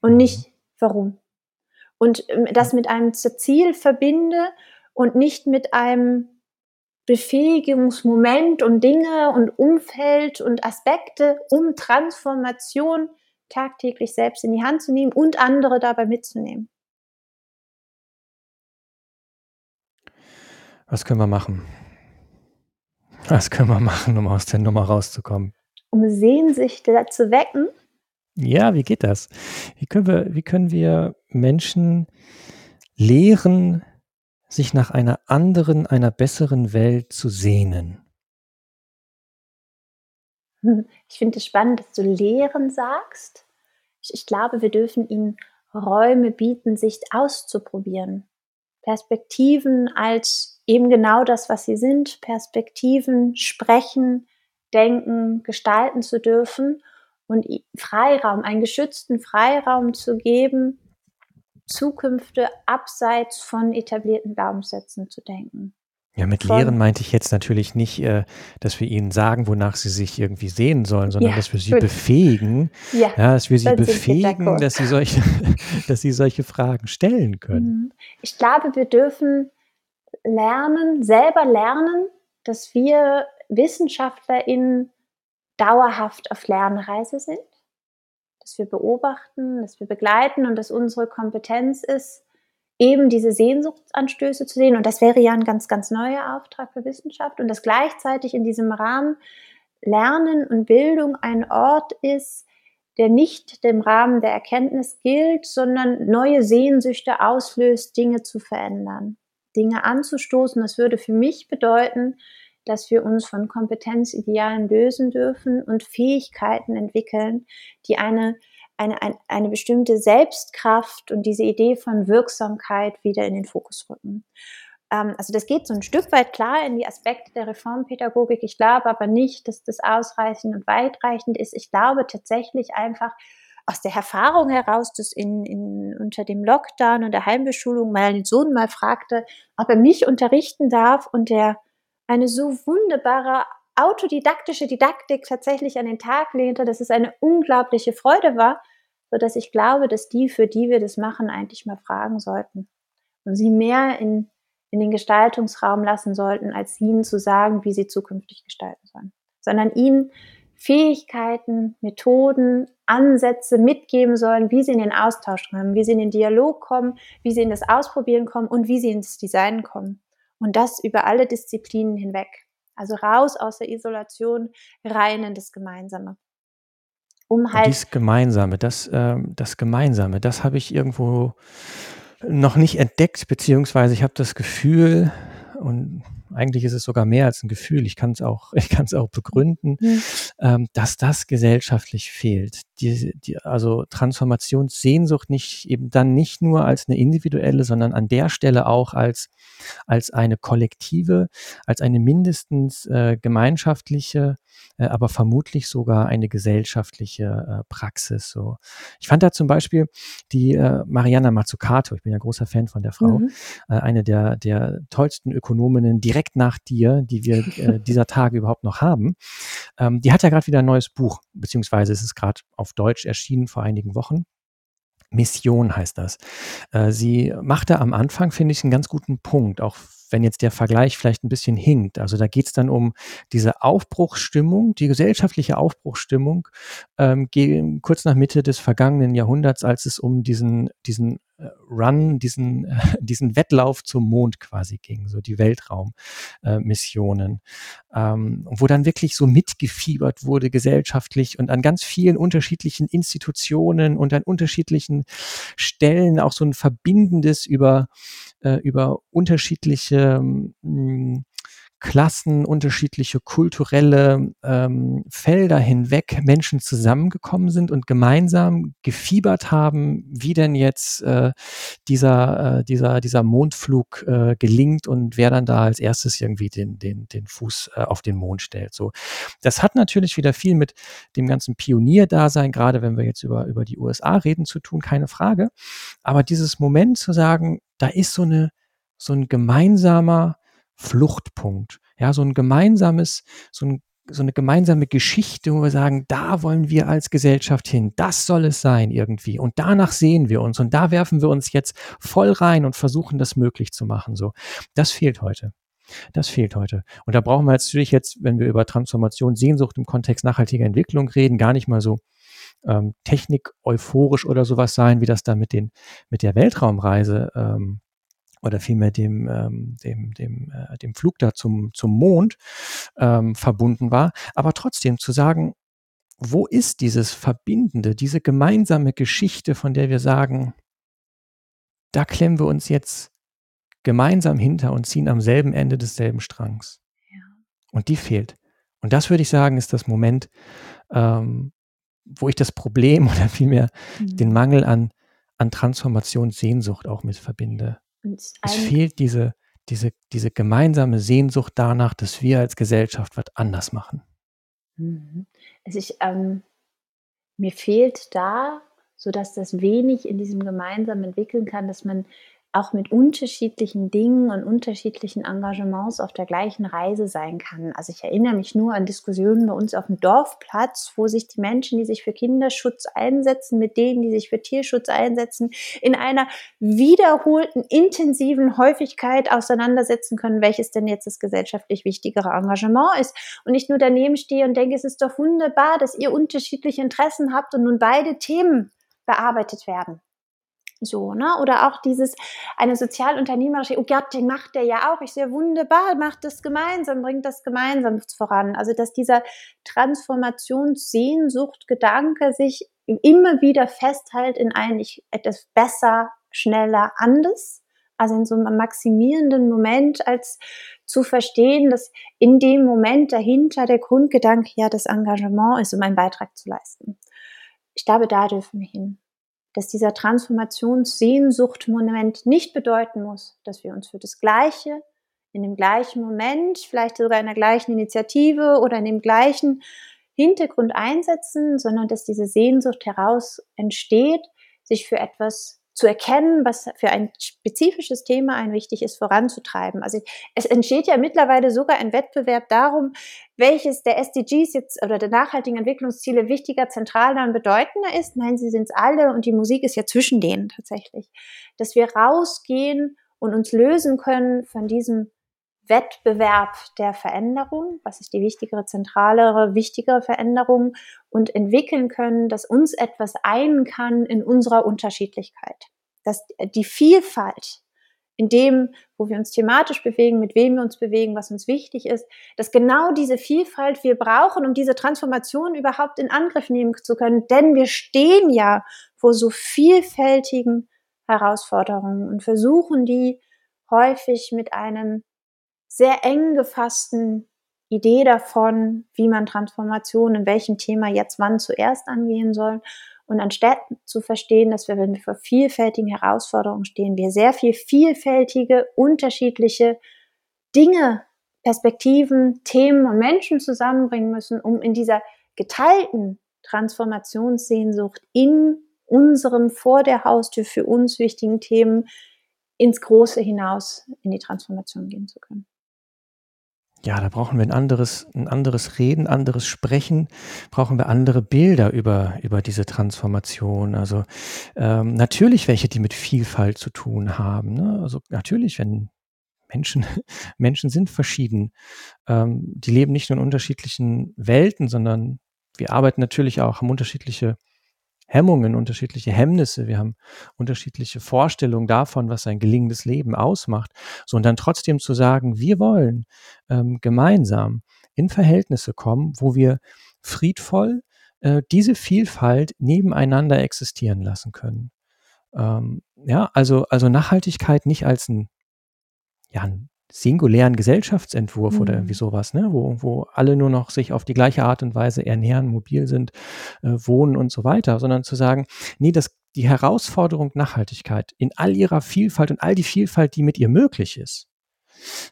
und mhm. nicht warum und ähm, das mit einem Ziel verbinde und nicht mit einem Befähigungsmoment und Dinge und Umfeld und Aspekte, um Transformation tagtäglich selbst in die Hand zu nehmen und andere dabei mitzunehmen. Was können wir machen? Was können wir machen, um aus der Nummer rauszukommen? Um Sehnsüchte zu wecken, ja, wie geht das? Wie können wir, wie können wir Menschen lehren, sich nach einer anderen, einer besseren Welt zu sehnen? Ich finde es spannend, dass du Lehren sagst. Ich, ich glaube, wir dürfen ihnen Räume bieten, sich auszuprobieren. Perspektiven als eben genau das, was sie sind. Perspektiven sprechen, denken, gestalten zu dürfen und Freiraum, einen geschützten Freiraum zu geben, Zukünfte abseits von etablierten Glaubenssätzen zu denken. Ja, mit von, Lehren meinte ich jetzt natürlich nicht, äh, dass wir ihnen sagen, wonach sie sich irgendwie sehen sollen, sondern ja, dass wir sie gut. befähigen, ja, ja, dass wir sie befähigen, dass sie solche, dass sie solche Fragen stellen können. Mhm. Ich glaube, wir dürfen lernen, selber lernen, dass wir WissenschaftlerInnen dauerhaft auf Lernreise sind, dass wir beobachten, dass wir begleiten und dass unsere Kompetenz ist, eben diese Sehnsuchtsanstöße zu sehen. Und das wäre ja ein ganz, ganz neuer Auftrag für Wissenschaft und dass gleichzeitig in diesem Rahmen Lernen und Bildung ein Ort ist, der nicht dem Rahmen der Erkenntnis gilt, sondern neue Sehnsüchte auslöst, Dinge zu verändern, Dinge anzustoßen. Das würde für mich bedeuten, dass wir uns von Kompetenzidealen lösen dürfen und Fähigkeiten entwickeln, die eine, eine, eine, eine bestimmte Selbstkraft und diese Idee von Wirksamkeit wieder in den Fokus rücken. Ähm, also das geht so ein Stück weit klar in die Aspekte der Reformpädagogik. Ich glaube aber nicht, dass das ausreichend und weitreichend ist. Ich glaube tatsächlich einfach, aus der Erfahrung heraus, dass in, in, unter dem Lockdown und der Heimbeschulung mein Sohn mal fragte, ob er mich unterrichten darf und der eine so wunderbare autodidaktische Didaktik tatsächlich an den Tag lehnte, dass es eine unglaubliche Freude war, so dass ich glaube, dass die, für die wir das machen, eigentlich mal fragen sollten und sie mehr in, in den Gestaltungsraum lassen sollten, als ihnen zu sagen, wie sie zukünftig gestalten sollen, sondern ihnen Fähigkeiten, Methoden, Ansätze mitgeben sollen, wie sie in den Austausch kommen, wie sie in den Dialog kommen, wie sie in das Ausprobieren kommen und wie sie ins Design kommen. Und das über alle Disziplinen hinweg. Also raus aus der Isolation, rein in das Gemeinsame. Um halt. Und Gemeinsame, das, äh, das Gemeinsame, das habe ich irgendwo noch nicht entdeckt, beziehungsweise ich habe das Gefühl, und eigentlich ist es sogar mehr als ein Gefühl, ich kann es auch, ich kann es auch begründen, mhm. ähm, dass das gesellschaftlich fehlt. Die, die, also Transformationssehnsucht nicht eben dann nicht nur als eine individuelle, sondern an der Stelle auch als, als eine kollektive, als eine mindestens äh, gemeinschaftliche äh, aber vermutlich sogar eine gesellschaftliche äh, Praxis. So. Ich fand da zum Beispiel die äh, Mariana Mazzucato, ich bin ja großer Fan von der Frau, mhm. äh, eine der, der tollsten Ökonominnen direkt nach dir, die wir äh, dieser Tage überhaupt noch haben. Ähm, die hat ja gerade wieder ein neues Buch, beziehungsweise ist es gerade auf Deutsch erschienen vor einigen Wochen. Mission heißt das. Äh, sie machte am Anfang, finde ich, einen ganz guten Punkt, auch wenn jetzt der Vergleich vielleicht ein bisschen hinkt. Also da geht es dann um diese Aufbruchsstimmung, die gesellschaftliche Aufbruchsstimmung ähm, kurz nach Mitte des vergangenen Jahrhunderts, als es um diesen, diesen äh, Run, diesen, äh, diesen Wettlauf zum Mond quasi ging, so die Weltraummissionen, äh, ähm, wo dann wirklich so mitgefiebert wurde gesellschaftlich und an ganz vielen unterschiedlichen Institutionen und an unterschiedlichen Stellen auch so ein verbindendes über, äh, über unterschiedliche mh, hm, Klassen, unterschiedliche kulturelle ähm, Felder hinweg Menschen zusammengekommen sind und gemeinsam gefiebert haben, wie denn jetzt äh, dieser, äh, dieser, dieser Mondflug äh, gelingt und wer dann da als erstes irgendwie den, den, den Fuß äh, auf den Mond stellt. So, das hat natürlich wieder viel mit dem ganzen Pionierdasein, gerade wenn wir jetzt über, über die USA reden, zu tun, keine Frage. Aber dieses Moment zu sagen, da ist so eine, so ein gemeinsamer Fluchtpunkt. Ja, so ein gemeinsames, so, ein, so eine gemeinsame Geschichte, wo wir sagen, da wollen wir als Gesellschaft hin. Das soll es sein irgendwie. Und danach sehen wir uns. Und da werfen wir uns jetzt voll rein und versuchen, das möglich zu machen. So, das fehlt heute. Das fehlt heute. Und da brauchen wir natürlich jetzt, wenn wir über Transformation, Sehnsucht im Kontext nachhaltiger Entwicklung reden, gar nicht mal so ähm, Technik euphorisch oder sowas sein, wie das da mit den mit der Weltraumreise ähm, oder vielmehr dem, ähm, dem, dem, äh, dem Flug da zum, zum Mond ähm, verbunden war. Aber trotzdem zu sagen, wo ist dieses Verbindende, diese gemeinsame Geschichte, von der wir sagen, da klemmen wir uns jetzt gemeinsam hinter und ziehen am selben Ende desselben Strangs. Ja. Und die fehlt. Und das würde ich sagen, ist das Moment, ähm, wo ich das Problem oder vielmehr mhm. den Mangel an, an Transformationssehnsucht auch mit verbinde. Es fehlt diese, diese, diese gemeinsame Sehnsucht danach, dass wir als Gesellschaft was anders machen. Mhm. Also ich, ähm, mir fehlt da, sodass das wenig in diesem gemeinsam entwickeln kann, dass man auch mit unterschiedlichen Dingen und unterschiedlichen Engagements auf der gleichen Reise sein kann. Also ich erinnere mich nur an Diskussionen bei uns auf dem Dorfplatz, wo sich die Menschen, die sich für Kinderschutz einsetzen, mit denen, die sich für Tierschutz einsetzen, in einer wiederholten, intensiven Häufigkeit auseinandersetzen können, welches denn jetzt das gesellschaftlich wichtigere Engagement ist. Und ich nur daneben stehe und denke, es ist doch wunderbar, dass ihr unterschiedliche Interessen habt und nun beide Themen bearbeitet werden. So, ne? Oder auch dieses, eine sozialunternehmerische, oh Gott, den macht der ja auch. Ich sehe wunderbar, macht das gemeinsam, bringt das gemeinsam voran. Also, dass dieser Transformationssehnsucht-Gedanke sich immer wieder festhält in ein, ich etwas besser, schneller, anders. Also in so einem maximierenden Moment, als zu verstehen, dass in dem Moment dahinter der Grundgedanke ja das Engagement ist, um einen Beitrag zu leisten. Ich glaube, da dürfen wir hin dass dieser Transformationssehnsucht-Moment nicht bedeuten muss, dass wir uns für das Gleiche in dem gleichen Moment, vielleicht sogar in der gleichen Initiative oder in dem gleichen Hintergrund einsetzen, sondern dass diese Sehnsucht heraus entsteht, sich für etwas zu erkennen, was für ein spezifisches Thema ein wichtig ist, voranzutreiben. Also es entsteht ja mittlerweile sogar ein Wettbewerb darum, welches der SDGs jetzt oder der nachhaltigen Entwicklungsziele wichtiger, zentraler und bedeutender ist. Nein, sie sind es alle und die Musik ist ja zwischen denen tatsächlich. Dass wir rausgehen und uns lösen können von diesem Wettbewerb der Veränderung, was ist die wichtigere, zentralere, wichtigere Veränderung und entwickeln können, dass uns etwas ein kann in unserer Unterschiedlichkeit. Dass die Vielfalt in dem, wo wir uns thematisch bewegen, mit wem wir uns bewegen, was uns wichtig ist, dass genau diese Vielfalt wir brauchen, um diese Transformation überhaupt in Angriff nehmen zu können. Denn wir stehen ja vor so vielfältigen Herausforderungen und versuchen die häufig mit einem sehr eng gefassten Idee davon, wie man Transformation in welchem Thema jetzt wann zuerst angehen soll. Und anstatt zu verstehen, dass wir, wenn wir vor vielfältigen Herausforderungen stehen, wir sehr viel vielfältige, unterschiedliche Dinge, Perspektiven, Themen und Menschen zusammenbringen müssen, um in dieser geteilten Transformationssehnsucht in unserem vor der Haustür für uns wichtigen Themen ins Große hinaus in die Transformation gehen zu können. Ja, da brauchen wir ein anderes, ein anderes Reden, anderes Sprechen, brauchen wir andere Bilder über, über diese Transformation. Also ähm, natürlich welche, die mit Vielfalt zu tun haben. Ne? Also natürlich, wenn Menschen, Menschen sind verschieden. Ähm, die leben nicht nur in unterschiedlichen Welten, sondern wir arbeiten natürlich auch, haben unterschiedliche Hemmungen, unterschiedliche Hemmnisse, wir haben unterschiedliche Vorstellungen davon, was ein gelingendes Leben ausmacht. So und dann trotzdem zu sagen, wir wollen ähm, gemeinsam in Verhältnisse kommen, wo wir friedvoll äh, diese Vielfalt nebeneinander existieren lassen können. Ähm, ja, also, also Nachhaltigkeit nicht als ein, ja, ein singulären Gesellschaftsentwurf mhm. oder irgendwie sowas, ne? wo, wo alle nur noch sich auf die gleiche Art und Weise ernähren, mobil sind, äh, wohnen und so weiter, sondern zu sagen, nee, das, die Herausforderung Nachhaltigkeit in all ihrer Vielfalt und all die Vielfalt, die mit ihr möglich ist,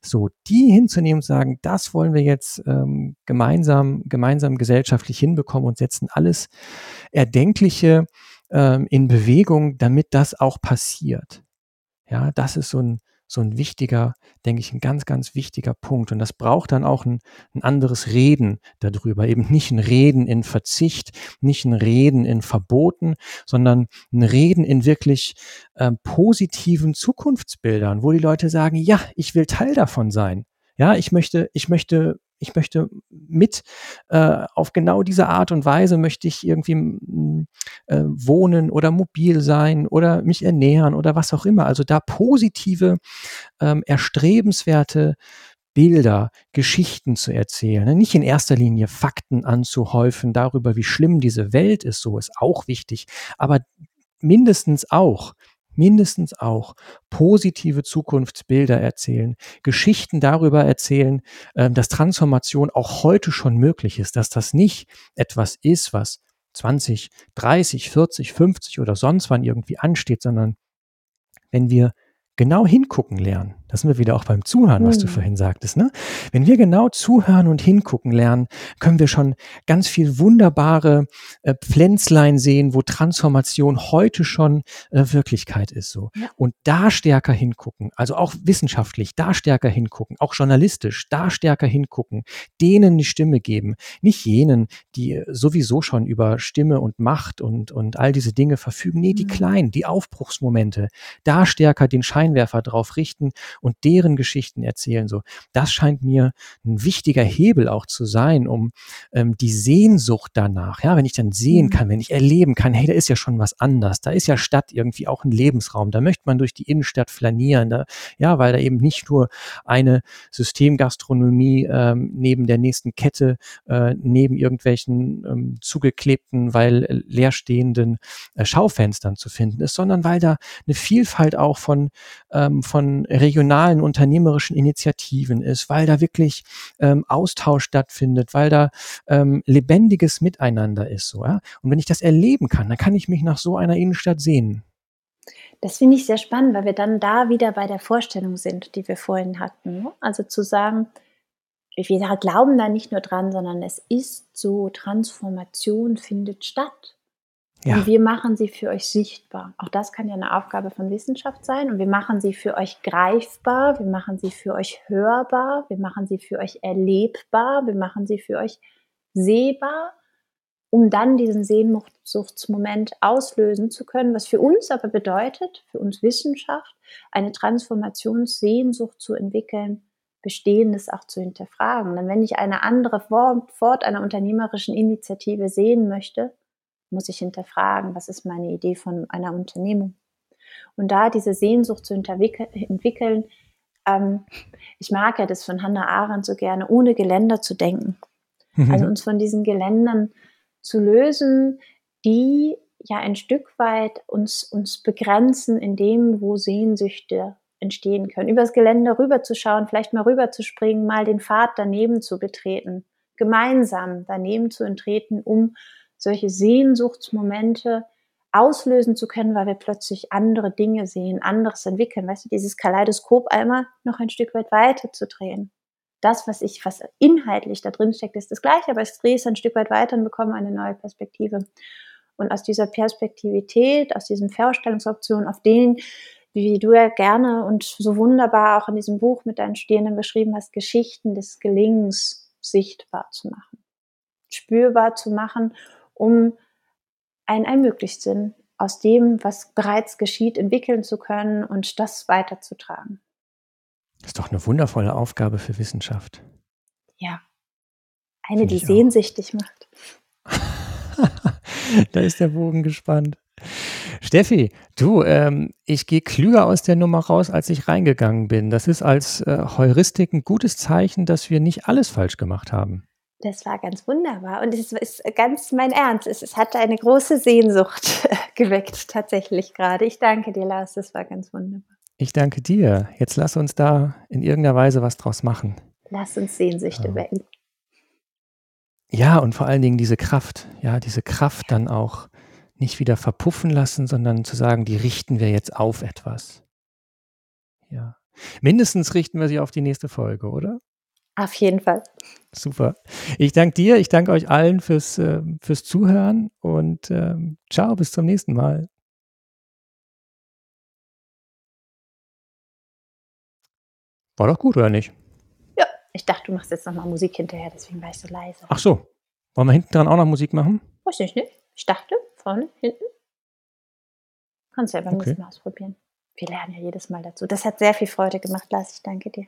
so die hinzunehmen und sagen, das wollen wir jetzt ähm, gemeinsam, gemeinsam gesellschaftlich hinbekommen und setzen alles Erdenkliche ähm, in Bewegung, damit das auch passiert. Ja, das ist so ein, so ein wichtiger, denke ich, ein ganz, ganz wichtiger Punkt. Und das braucht dann auch ein, ein anderes Reden darüber. Eben nicht ein Reden in Verzicht, nicht ein Reden in Verboten, sondern ein Reden in wirklich äh, positiven Zukunftsbildern, wo die Leute sagen, ja, ich will Teil davon sein. Ja, ich möchte, ich möchte ich möchte mit äh, auf genau diese Art und Weise möchte ich irgendwie äh, wohnen oder mobil sein oder mich ernähren oder was auch immer. Also da positive, ähm, erstrebenswerte Bilder, Geschichten zu erzählen. Ne? Nicht in erster Linie Fakten anzuhäufen darüber, wie schlimm diese Welt ist, so ist auch wichtig, aber mindestens auch mindestens auch positive Zukunftsbilder erzählen, Geschichten darüber erzählen, ähm, dass Transformation auch heute schon möglich ist, dass das nicht etwas ist, was 20, 30, 40, 50 oder sonst wann irgendwie ansteht, sondern wenn wir genau hingucken lernen, da sind wir wieder auch beim Zuhören, was du mhm. vorhin sagtest. Ne? Wenn wir genau zuhören und hingucken lernen, können wir schon ganz viel wunderbare äh, Pflänzlein sehen, wo Transformation heute schon äh, Wirklichkeit ist. So. Ja. Und da stärker hingucken, also auch wissenschaftlich, da stärker hingucken, auch journalistisch, da stärker hingucken, denen eine Stimme geben. Nicht jenen, die sowieso schon über Stimme und Macht und, und all diese Dinge verfügen. Nee, die mhm. kleinen, die Aufbruchsmomente, da stärker den Scheinwerfer drauf richten und deren Geschichten erzählen. So, das scheint mir ein wichtiger Hebel auch zu sein, um ähm, die Sehnsucht danach, ja, wenn ich dann sehen mhm. kann, wenn ich erleben kann, hey, da ist ja schon was anders, da ist ja Stadt irgendwie auch ein Lebensraum, da möchte man durch die Innenstadt flanieren, da, ja, weil da eben nicht nur eine Systemgastronomie ähm, neben der nächsten Kette, äh, neben irgendwelchen ähm, zugeklebten, weil leerstehenden äh, Schaufenstern zu finden ist, sondern weil da eine Vielfalt auch von, ähm, von regionalen regionalen unternehmerischen Initiativen ist, weil da wirklich ähm, Austausch stattfindet, weil da ähm, lebendiges Miteinander ist. So, ja? Und wenn ich das erleben kann, dann kann ich mich nach so einer Innenstadt sehen. Das finde ich sehr spannend, weil wir dann da wieder bei der Vorstellung sind, die wir vorhin hatten. Ne? Also zu sagen, wir glauben da nicht nur dran, sondern es ist so, Transformation findet statt. Ja. Und wir machen sie für euch sichtbar. Auch das kann ja eine Aufgabe von Wissenschaft sein. Und wir machen sie für euch greifbar, wir machen sie für euch hörbar, wir machen sie für euch erlebbar, wir machen sie für euch sehbar, um dann diesen Sehnsuchtsmoment auslösen zu können, was für uns aber bedeutet, für uns Wissenschaft, eine Transformationssehnsucht zu entwickeln, Bestehendes auch zu hinterfragen. Denn wenn ich eine andere Form, Fort einer unternehmerischen Initiative sehen möchte, muss ich hinterfragen, was ist meine Idee von einer Unternehmung. Und da diese Sehnsucht zu entwickeln, ähm, ich mag ja das von Hannah Arendt so gerne, ohne Geländer zu denken. Mhm. Also uns von diesen Geländern zu lösen, die ja ein Stück weit uns, uns begrenzen in dem, wo Sehnsüchte entstehen können. Übers Geländer rüberzuschauen, vielleicht mal rüberzuspringen, mal den Pfad daneben zu betreten, gemeinsam daneben zu entreten, um solche Sehnsuchtsmomente auslösen zu können, weil wir plötzlich andere Dinge sehen, anderes entwickeln. Weißt du, dieses Kaleidoskop einmal noch ein Stück weit weiter zu drehen. Das, was ich, was inhaltlich da drin steckt, ist das Gleiche, aber ich drehe es ein Stück weit weiter und bekomme eine neue Perspektive. Und aus dieser Perspektivität, aus diesen Vorstellungsoptionen, auf denen, wie du ja gerne und so wunderbar auch in diesem Buch mit deinen Studierenden beschrieben hast, Geschichten des Gelingens sichtbar zu machen, spürbar zu machen um einen Ermöglichsinn aus dem, was bereits geschieht, entwickeln zu können und das weiterzutragen. Das ist doch eine wundervolle Aufgabe für Wissenschaft. Ja. Eine, Find die sehnsüchtig macht. da ist der Bogen gespannt. Steffi, du, ähm, ich gehe klüger aus der Nummer raus, als ich reingegangen bin. Das ist als äh, Heuristik ein gutes Zeichen, dass wir nicht alles falsch gemacht haben. Das war ganz wunderbar und es ist ganz mein Ernst. Es, es hat eine große Sehnsucht geweckt, tatsächlich gerade. Ich danke dir, Lars, das war ganz wunderbar. Ich danke dir. Jetzt lass uns da in irgendeiner Weise was draus machen. Lass uns Sehnsüchte ja. wecken. Ja, und vor allen Dingen diese Kraft, ja, diese Kraft dann auch nicht wieder verpuffen lassen, sondern zu sagen, die richten wir jetzt auf etwas. Ja. Mindestens richten wir sie auf die nächste Folge, oder? Auf jeden Fall. Super. Ich danke dir, ich danke euch allen fürs, äh, fürs Zuhören und ähm, ciao, bis zum nächsten Mal. War doch gut, oder nicht? Ja, ich dachte, du machst jetzt nochmal Musik hinterher, deswegen war ich so leise. Ach so. Wollen wir hinten dran auch noch Musik machen? Weiß ich nicht. Ich dachte, vorne, hinten. Kannst du ja beim okay. nächsten Mal ausprobieren. Wir lernen ja jedes Mal dazu. Das hat sehr viel Freude gemacht, Lars. Ich danke dir.